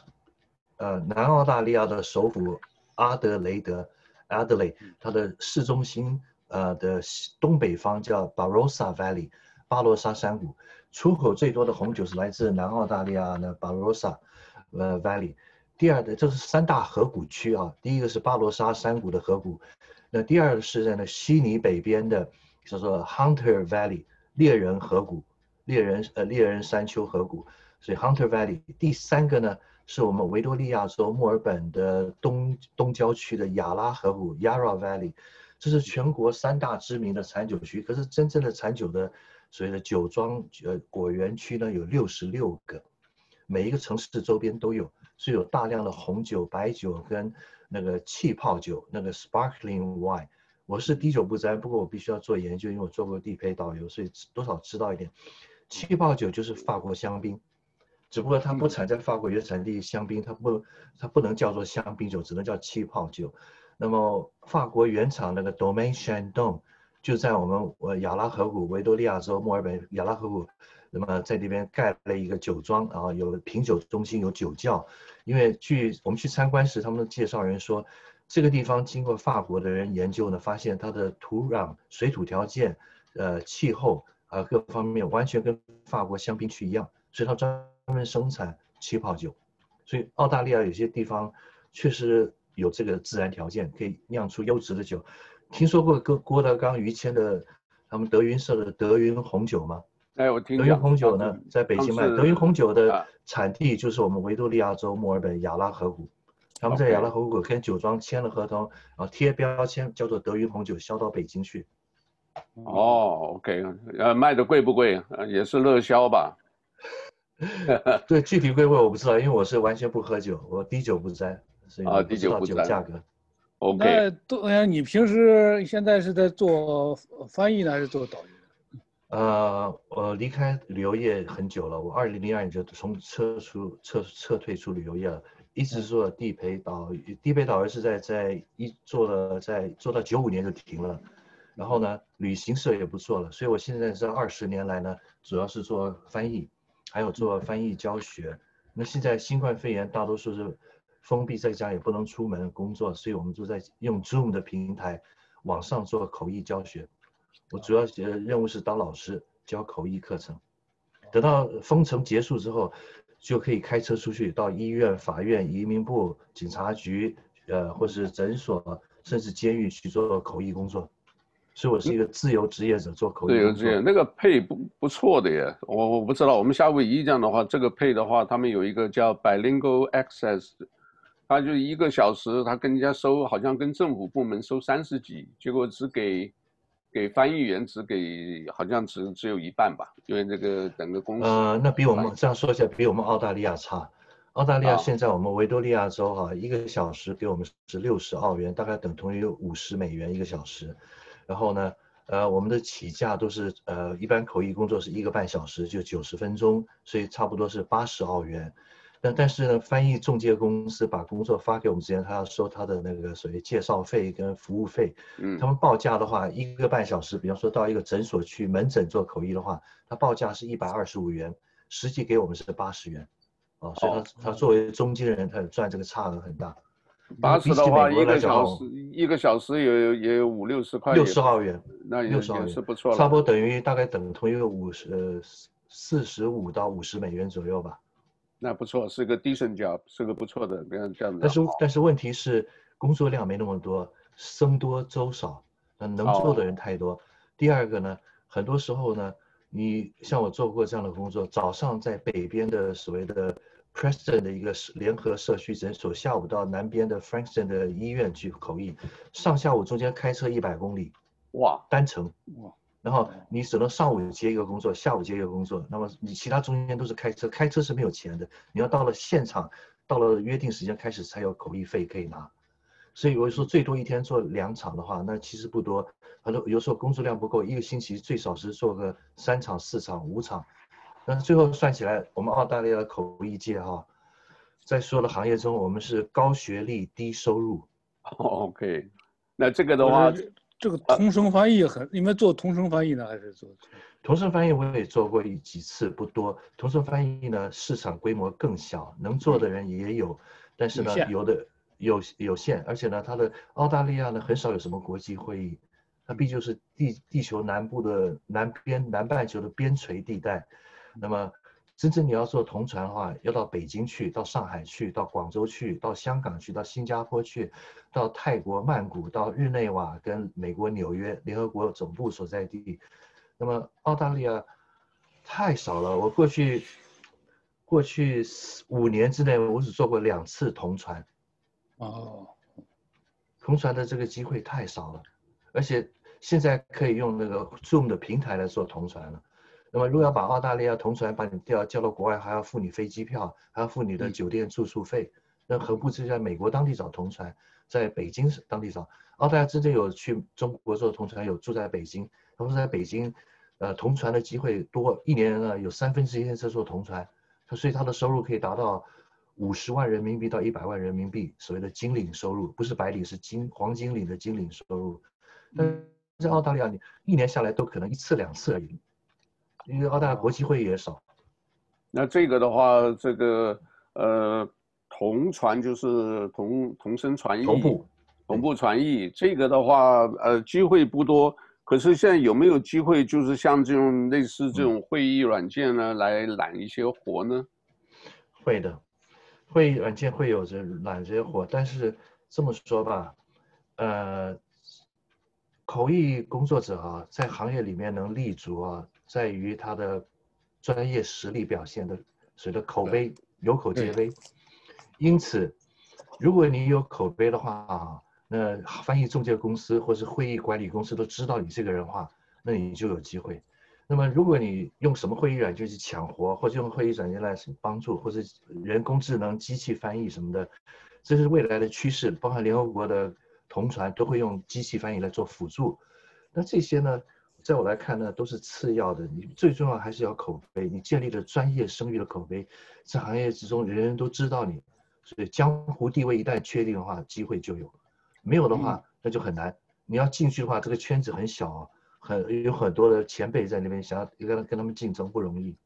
呃南澳大利亚的首府阿德雷德。Adelaide，它的市中心呃的东北方叫 Barossa Valley，巴罗沙山谷，出口最多的红酒是来自南澳大利亚的 Barossa，呃 Valley。第二的，这是三大河谷区啊。第一个是巴罗沙山谷的河谷，那第二个是在那悉尼北边的叫做 Hunter Valley 猎人河谷，猎人呃猎人山丘河谷，所以 Hunter Valley。第三个呢，是我们维多利亚州墨尔本的东东郊区的亚拉河谷 Yarra Valley，这是全国三大知名的产酒区。可是真正的产酒的所谓的酒庄呃果园区呢，有六十六个，每一个城市周边都有。是有大量的红酒、白酒跟那个气泡酒，那个 sparkling wine。我是滴酒不沾，不过我必须要做研究，因为我做过地陪导游，所以多少知道一点。气泡酒就是法国香槟，只不过它不产在法国原产地香槟，它不它不能叫做香槟酒，只能叫气泡酒。那么法国原厂那个 Domaine Chandon 就在我们呃亚拉河谷，维多利亚州墨尔本亚拉河谷。那么在那边盖了一个酒庄，然后有品酒中心，有酒窖。因为去我们去参观时，他们的介绍人说，这个地方经过法国的人研究呢，发现它的土壤、水土条件、呃气候啊各方面完全跟法国香槟区一样，所以它专门生产气泡酒。所以澳大利亚有些地方确实有这个自然条件，可以酿出优质的酒。听说过郭郭德纲、于谦的他们德云社的德云红酒吗？哎，我听德云红酒呢，在北京卖。德云红酒的产地就是我们维多利亚州墨尔本亚拉河谷，他们在亚拉河谷跟酒庄签了合同，然后贴标签叫做德云红酒，销到北京去。哦，OK，呃，卖的贵不贵？也是热销吧？对，具体规划我不知道，因为我是完全不喝酒，我滴酒不沾，所以啊，滴酒不沾价格。OK。那都，哎呀，你平时现在是在做翻译呢，还是做导游？呃，我离开旅游业很久了。我二零零二年就从撤出撤撤退出旅游业了，一直做地陪导地陪导游是在在一做了在做到九五年就停了，然后呢，旅行社也不做了，所以我现在这二十年来呢，主要是做翻译，还有做翻译教学。那现在新冠肺炎大多数是封闭在家，也不能出门工作，所以我们就在用 Zoom 的平台网上做口译教学。我主要呃任务是当老师教口译课程，等到封城结束之后，就可以开车出去到医院、法院、移民部、警察局，呃，或是诊所，甚至监狱去做口译工作。所以我是一个自由职业者，做口译。自由职业，那个配不不错的耶。我我不知道，我们夏威夷这样的话，这个配的话，他们有一个叫 Bilingual Access，他就一个小时，他跟人家收，好像跟政府部门收三十几，结果只给。给翻译员只给好像只只有一半吧，因为这个整个公司呃，那比我们这样说一下比我们澳大利亚差。澳大利亚现在我们维多利亚州哈、啊，一个小时给我们是六十澳元，大概等同于五十美元一个小时。然后呢，呃，我们的起价都是呃，一般口译工作是一个半小时就九十分钟，所以差不多是八十澳元。但但是呢，翻译中介公司把工作发给我们之前，他要收他的那个所谓介绍费跟服务费。嗯，他们报价的话，一个半小时，比方说到一个诊所去门诊做口译的话，他报价是一百二十五元，实际给我们是八十元。哦，所以他他作为中间人，他赚这个差额很大。八十的话，一个小时一个小时也有也有五六十块。六十澳元，那也是不错了。差不多等于大概等同于五十呃四十五到五十美元左右吧。那不错，是个 decent job，是个不错的，这样这样的。但是但是问题是工作量没那么多，僧多粥少，那能做的人太多。Oh. 第二个呢，很多时候呢，你像我做过这样的工作，早上在北边的所谓的 Preston 的一个联合社区诊所，下午到南边的 Frankston 的医院去口译，上下午中间开车一百公里，哇，单程，哇。然后你只能上午接一个工作，下午接一个工作，那么你其他中间都是开车，开车是没有钱的。你要到了现场，到了约定时间开始才有口译费可以拿。所以我说最多一天做两场的话，那其实不多。很多有时候工作量不够，一个星期最少是做个三场、四场、五场。但是最后算起来，我们澳大利亚的口译界哈，在所有的行业中，我们是高学历低收入。OK，那这个的话。这个同声翻译很，你们做同声翻译呢，还是做？同声翻译我也做过一几次，不多。同声翻译呢，市场规模更小，能做的人也有，但是呢，有的有有限，而且呢，它的澳大利亚呢，很少有什么国际会议，它毕竟是地地球南部的南边南半球的边陲地带，那么真正你要做同传的话，要到北京去，到上海去，到广州去，到香港去，到新加坡去，到泰国曼谷，到日内瓦跟美国纽约联合国总部所在地。那么澳大利亚太少了，我过去过去五年之内，我只做过两次同传。哦，同传的这个机会太少了，而且现在可以用那个 Zoom 的平台来做同传了。那么，如果要把澳大利亚同船把你调叫到国外，还要付你飞机票，还要付你的酒店住宿费，那何不是在美国当地找同船，在北京当地找？澳大利亚真正有去中国做同船，有住在北京，他们在北京，呃，同船的机会多，一年呢有三分之一在做同船，所以他的收入可以达到五十万人民币到一百万人民币，所谓的金领收入，不是白领，是金黄金领的金领收入。但是在澳大利亚，你一年下来都可能一次两次而已。因为澳大利亚国际会议也少，那这个的话，这个呃，同传就是同同声传译，同步同步传译，这个的话，呃，机会不多。可是现在有没有机会，就是像这种类似这种会议软件呢，嗯、来揽一些活呢？会的，会议软件会有着揽这些活，但是这么说吧，呃，口译工作者啊，在行业里面能立足啊。在于他的专业实力表现的，随着口碑有口皆碑。因此，如果你有口碑的话啊，那翻译中介公司或是会议管理公司都知道你这个人的话，那你就有机会。那么，如果你用什么会议软件去抢活，或者用会议软件来帮助，或者人工智能、机器翻译什么的，这是未来的趋势。包括联合国的同传都会用机器翻译来做辅助。那这些呢？在我来看呢，都是次要的。你最重要还是要口碑，你建立了专业声誉的口碑，在行业之中人人都知道你，所以江湖地位一旦确定的话，机会就有；没有的话，那就很难。你要进去的话，这个圈子很小，很有很多的前辈在那边，想要跟跟他们竞争不容易。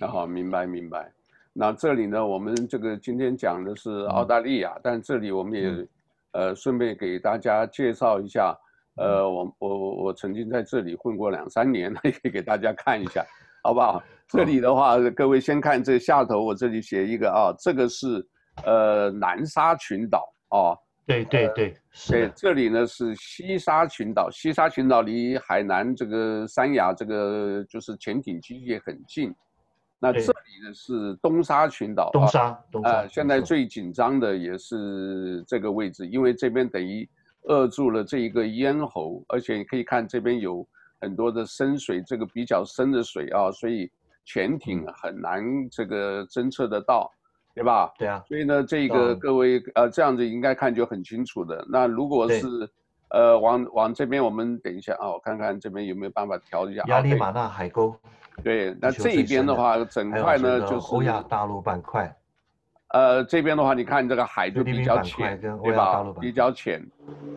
那好，明白明白。那这里呢，我们这个今天讲的是澳大利亚，嗯、但这里我们也、嗯、呃顺便给大家介绍一下。呃，我我我曾经在这里混过两三年，也可以给大家看一下，好不好？这里的话，各位先看这下头，我这里写一个啊，这个是呃南沙群岛啊，对对对，对，这里呢是西沙群岛，西沙群岛离海南这个三亚这个就是潜艇基地很近，那这里呢是东沙群岛，东沙，东沙，现在最紧张的也是这个位置，因为这边等于。扼住了这一个咽喉，而且你可以看这边有很多的深水，这个比较深的水啊，所以潜艇很难这个侦测得到，对吧？对啊。所以呢，这个各位呃这样子应该看就很清楚的。那如果是呃往往这边，我们等一下啊，我看看这边有没有办法调一下。亚利马纳海沟。对，那这一边的话，整块呢就是欧亚大陆板块。呃，这边的话，你看这个海就比较浅，对吧？比较浅，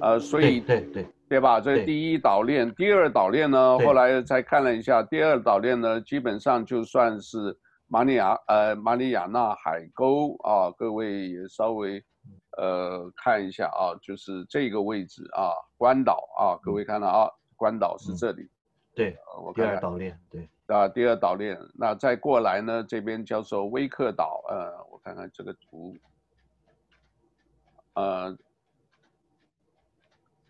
呃，所以对对对，对吧？这是第一岛链，第二岛链呢，后来再看了一下，第二岛链呢，基本上就算是马里亚呃马里亚纳海沟啊，各位也稍微呃看一下啊，就是这个位置啊，关岛啊，各位看到啊，关岛是这里，对，我看看第二岛链，对。啊，第二岛链，那再过来呢？这边叫做威克岛，呃，我看看这个图，呃，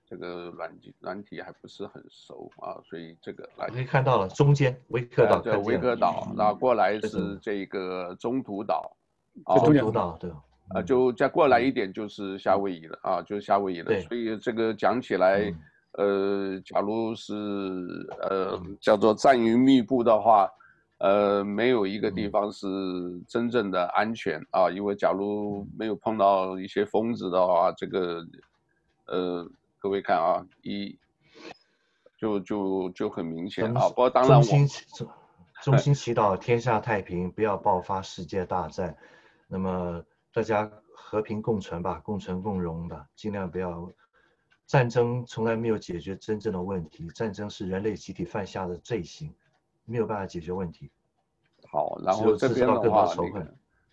这个软体软体还不是很熟啊，所以这个来，可以看到了中间威克岛，对，威克岛，那过来是这个中途岛，中途岛，对，啊，就再过来一点就是夏威夷了啊，就是夏威夷了，所以这个讲起来。呃，假如是呃叫做战云密布的话，呃，没有一个地方是真正的安全啊，因为假如没有碰到一些疯子的话，这个呃，各位看啊，一就就就很明显啊。不过当然我，衷心衷心祈祷 天下太平，不要爆发世界大战。那么大家和平共存吧，共存共荣吧，尽量不要。战争从来没有解决真正的问题，战争是人类集体犯下的罪行，没有办法解决问题。好，然后这边的话，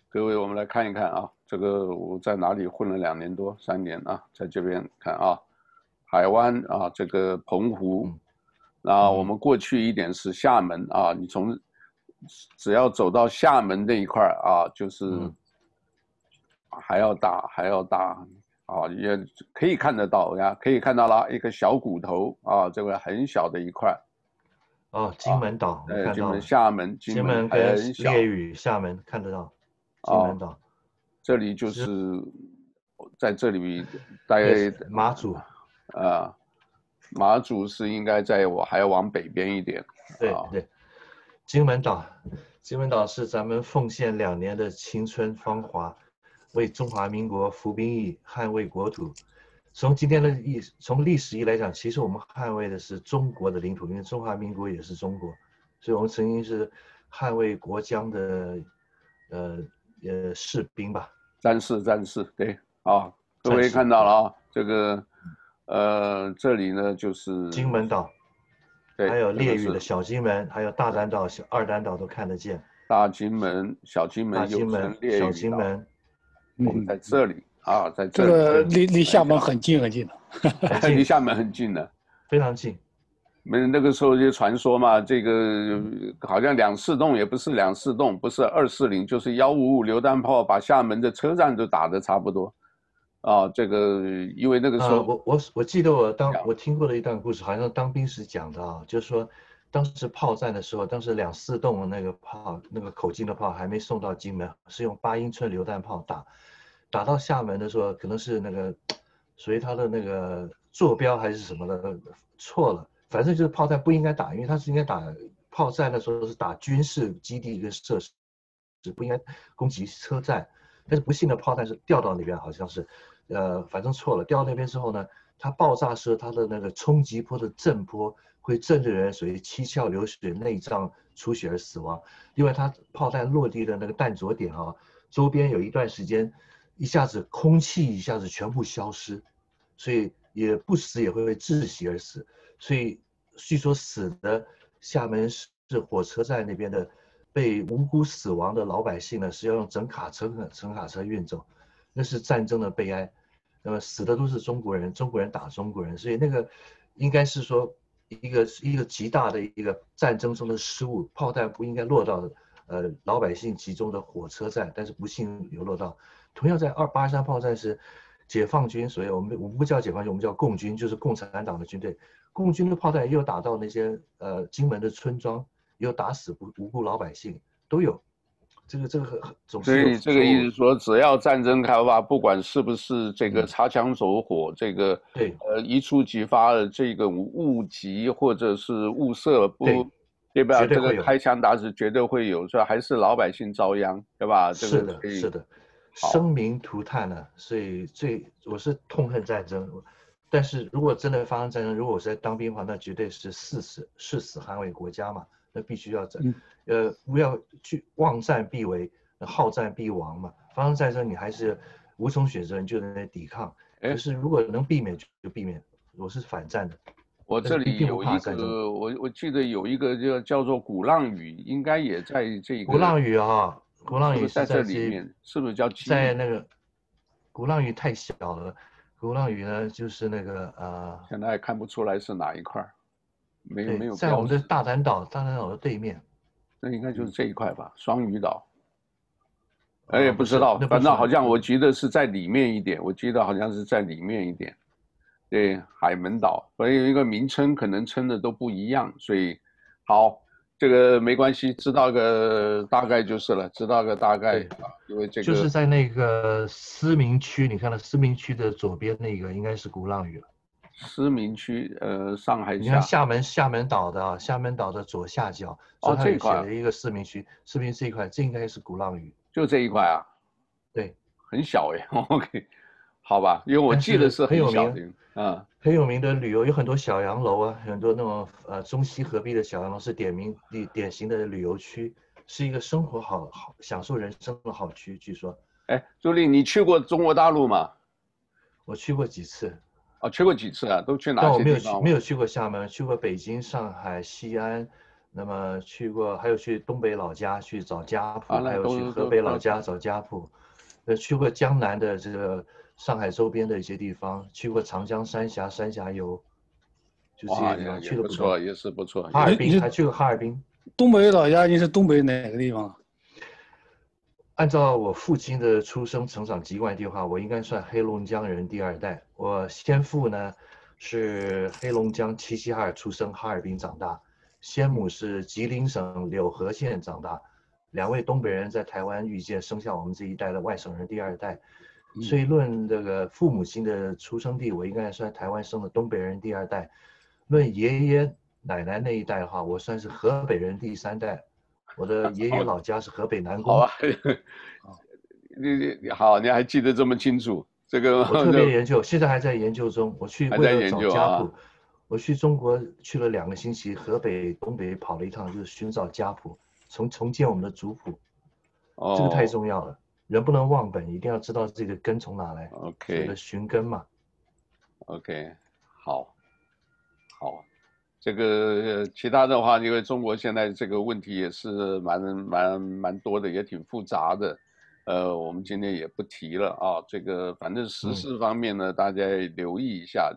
各位我们来看一看啊，这个我在哪里混了两年多三年啊，在这边看啊，海湾啊，这个澎湖，那、嗯、我们过去一点是厦门啊，你从只要走到厦门这一块啊，就是还要大，还要大啊，也可以看得到呀，可以看到了一个小骨头啊，这个很小的一块。哦，金门岛，对，金门、厦门、金门跟烈屿、厦门看得到。金门岛，这里就是在这里，大概马祖，啊，马祖是应该在我还要往北边一点。对对，金门岛，金门岛是咱们奉献两年的青春芳华，为中华民国服兵役，捍卫国土。从今天的意，从历史意义来讲，其实我们捍卫的是中国的领土，因为中华民国也是中国，所以我们曾经是捍卫国疆的，呃呃士兵吧，战士战士，对，啊，各位看到了啊，这个，呃，这里呢就是金门岛，对，还有烈屿的小金门，还有大丹岛、小二丹岛都看得见，大金门、小金门、大金门、小金门，我们在这里。啊，在这，这个离离厦门很近很近的，离厦门很近的，非常近。没那个时候就传说嘛，这个好像两四洞也不是两四洞，不是二四零，就是幺五五榴弹炮把厦门的车站都打得差不多。啊，这个因为那个时候，啊、我我我记得我当我听过的一段故事，好像当兵时讲的啊，就是说当时炮战的时候，当时两四洞那个炮，那个口径的炮还没送到金门，是用八英寸榴弹炮打。打到厦门的时候，可能是那个所以他的那个坐标还是什么的错了，反正就是炮弹不应该打，因为他是应该打炮战的时候是打军事基地一个设施，是不应该攻击车站。但是不幸的炮弹是掉到那边，好像是，呃，反正错了。掉到那边之后呢，它爆炸时它的那个冲击波的震波会震得人属于七窍流血、内脏出血而死亡。另外，它炮弹落地的那个弹着点啊，周边有一段时间。一下子空气一下子全部消失，所以也不死也会被窒息而死。所以据说死的厦门市火车站那边的被无辜死亡的老百姓呢，是要用整卡车、整卡车运走，那是战争的悲哀。那么死的都是中国人，中国人打中国人，所以那个应该是说一个一个极大的一个战争中的失误，炮弹不应该落到呃老百姓集中的火车站，但是不幸有落到。同样在二八三炮战时，解放军，所以我们我们不叫解放军，我们叫共军，就是共产党的军队。共军的炮弹又打到那些呃金门的村庄，又打死无无辜老百姓，都有。这个这个很总是。所以这个意思说，只要战争开发，不管是不是这个擦枪走火，嗯、这个对呃一触即发的这个误击或者是误射不对，吧？这个开枪打死绝对会有，所以还是老百姓遭殃，对吧？是的，是的。生灵涂炭呢，所以最我是痛恨战争，但是如果真的发生战争，如果我是在当兵的话，那绝对是誓死誓死捍卫国家嘛，那必须要战，嗯、呃，不要去妄战必为，好战必亡嘛。发生战争你还是无从选择，你就得抵抗。可是如果能避免就避免，我是反战的。我这里有一个，我我记得有一个叫叫做鼓浪屿，应该也在这个。鼓浪屿啊。鼓浪屿在这里面，是不是叫在那个？鼓浪屿太小了，鼓浪屿呢就是那个呃，现在还看不出来是哪一块，没有没有。在我们的大丹岛，大丹岛的对面，那应该就是这一块吧，双鱼岛。哎，也不知道，反正好像我记得是在里面一点，我记得好像是在里面一点。对，海门岛，所以一个名称可能称的都不一样，所以好。这个没关系，知道个大概就是了，知道个大概啊，因为这个就是在那个思明区，你看到思明区的左边那个应该是鼓浪屿了。思明区，呃，上海。你看厦门厦门岛的啊，厦门岛的左下角，哦，这一块一个思明区，思明这一块，这应该是鼓浪屿，就这一块啊。对，很小哎，OK，好吧，因为我记得是很小的，嗯。很有名的旅游有很多小洋楼啊，很多那种呃中西合璧的小洋楼是点名典典型的旅游区，是一个生活好好享受人生的好区。据说，哎，朱莉，你去过中国大陆吗？我去过几次，哦，去过几次啊？都去哪？但我没有去，没有去过厦门，去过北京、上海、西安，那么去过还有去东北老家去找家谱，啊、还有去河北老家找家谱，呃，去过江南的这个。上海周边的一些地方，去过长江三峡三峡游，就这些地方去的不错，也是不错。哈尔滨还去过哈尔滨，东北老家，你是东北哪个地方？按照我父亲的出生成长籍贯的话，我应该算黑龙江人第二代。我先父呢是黑龙江齐齐哈尔出生，哈尔滨长大；先母是吉林省柳河县长大。两位东北人在台湾遇见，生下我们这一代的外省人第二代。所以论这个父母亲的出生地，我应该算台湾生的东北人第二代。论爷爷奶奶那一代的话，我算是河北人第三代。我的 爷爷老家是河北南宫。好啊，你你好，你还记得这么清楚？这个我特别 研究，现在还在研究中。我去为了找家谱，我去中国去了两个星期，河北、东北跑了一趟，就是寻找家谱，重重建我们的族谱。哦，这个太重要了，人不能忘本，一定要知道这个根从哪来。OK，寻根嘛。OK，好，好。这个其他的话，因为中国现在这个问题也是蛮蛮蛮多的，也挺复杂的，呃，我们今天也不提了啊。这个反正时事方面呢，嗯、大家留意一下。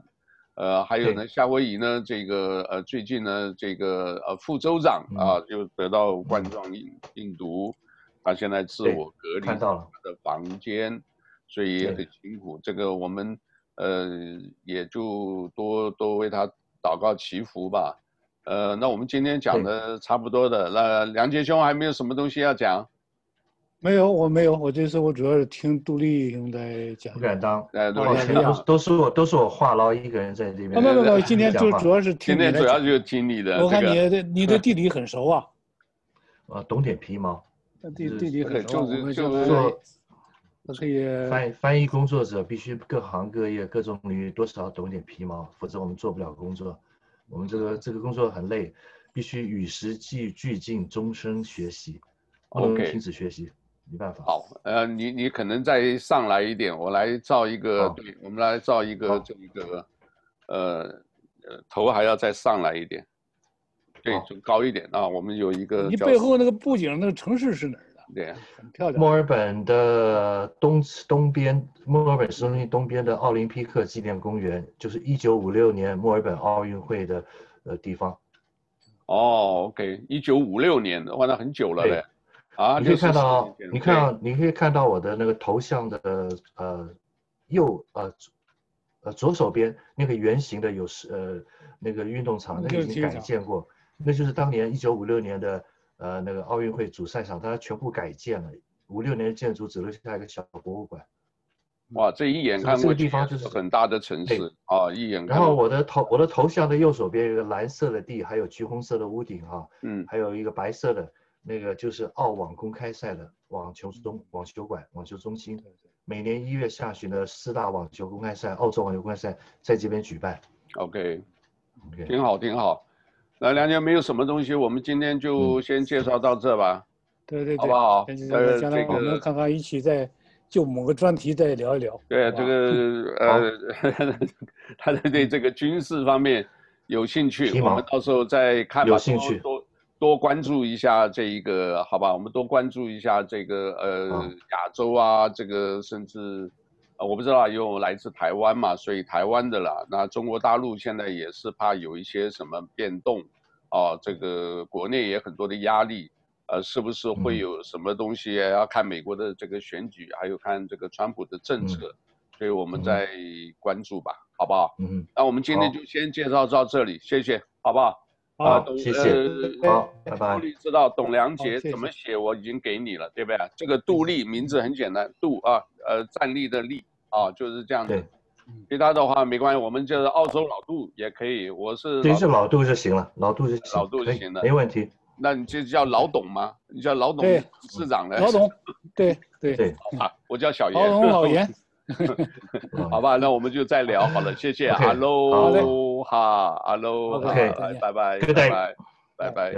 呃，还有呢，夏威夷呢，这个呃最近呢，这个呃副州长啊就得到冠状病病毒，他现在自我隔离他的房间，所以也很辛苦。这个我们呃也就多多为他。祷告祈福吧，呃，那我们今天讲的差不多的，那梁杰兄还没有什么东西要讲？没有，我没有，我这次我主要是听杜丽兄在讲。不敢当，哎，都都是我，都是我话痨一个人在这边。没有没有，今天就主要是听。今天主要就是听你的。我看你的你的地理很熟啊。啊，懂点皮毛。地地理很熟，就是就是说，可以。翻译翻译工作者必须各行各业各种领域多少懂点皮毛，否则我们做不了工作。我们这个这个工作很累，必须与时俱俱进，终身学习，不能停止学习，没办法。好，呃，你你可能再上来一点，我来造一个，对，我们来造一个这个，呃，呃，头还要再上来一点，对，就高一点啊。我们有一个。你背后那个布景那个城市是哪儿？对，很漂亮。墨尔本的东东边，墨尔本市中心东边的奥林匹克纪念公园，就是一九五六年墨尔本奥运会的呃地方。哦，OK，一九五六年的话，那很久了嘞。啊，你可以看到，你看到，你可以看到我的那个头像的呃右呃呃左手边那个圆形的有是呃那个运动场，那个已经改建过，那就是当年一九五六年的。呃，那个奥运会主赛场，它全部改建了，五六年的建筑只留下一个小博物馆。哇，这一眼看过去，这个地方就是很大的城市啊，一眼。然后我的头，我的头像的右手边有一个蓝色的地，还有橘红色的屋顶哈，嗯，还有一个白色的，那个就是澳网公开赛的网球中网球馆、网球中心。每年一月下旬的四大网球公开赛，澳洲网球公开赛在这边举办。OK，挺好，挺好。那梁杰没有什么东西，我们今天就先介绍到这吧。对对对，好不好？呃，将来我们看看一起再就某个专题再聊一聊。对，这个 呃，他对这个军事方面有兴趣，我们到时候再看吧。有兴趣，多多关注一下这一个，好吧？我们多关注一下这个呃亚洲啊，这个甚至。呃，我不知道，因为我来自台湾嘛，所以台湾的啦。那中国大陆现在也是怕有一些什么变动，啊，这个国内也很多的压力，呃，是不是会有什么东西要看美国的这个选举，还有看这个川普的政策，所以我们再关注吧，好不好？嗯，那我们今天就先介绍到这里，谢谢，好不好？啊，谢谢，好，拜拜。杜丽知道董良杰怎么写，我已经给你了，对不对？这个杜丽名字很简单，杜啊。呃，站立的立啊，就是这样子。其他的话没关系，我们就是澳洲老杜也可以。我是对，是老杜就行了，老杜就老杜就行了，没问题。那你就叫老董吗？你叫老董市长呢？老董，对对对。好，我叫小严。老董老严。好吧，那我们就再聊好了，谢谢。哈喽哈哈，Hello，OK，拜拜，拜拜，拜拜。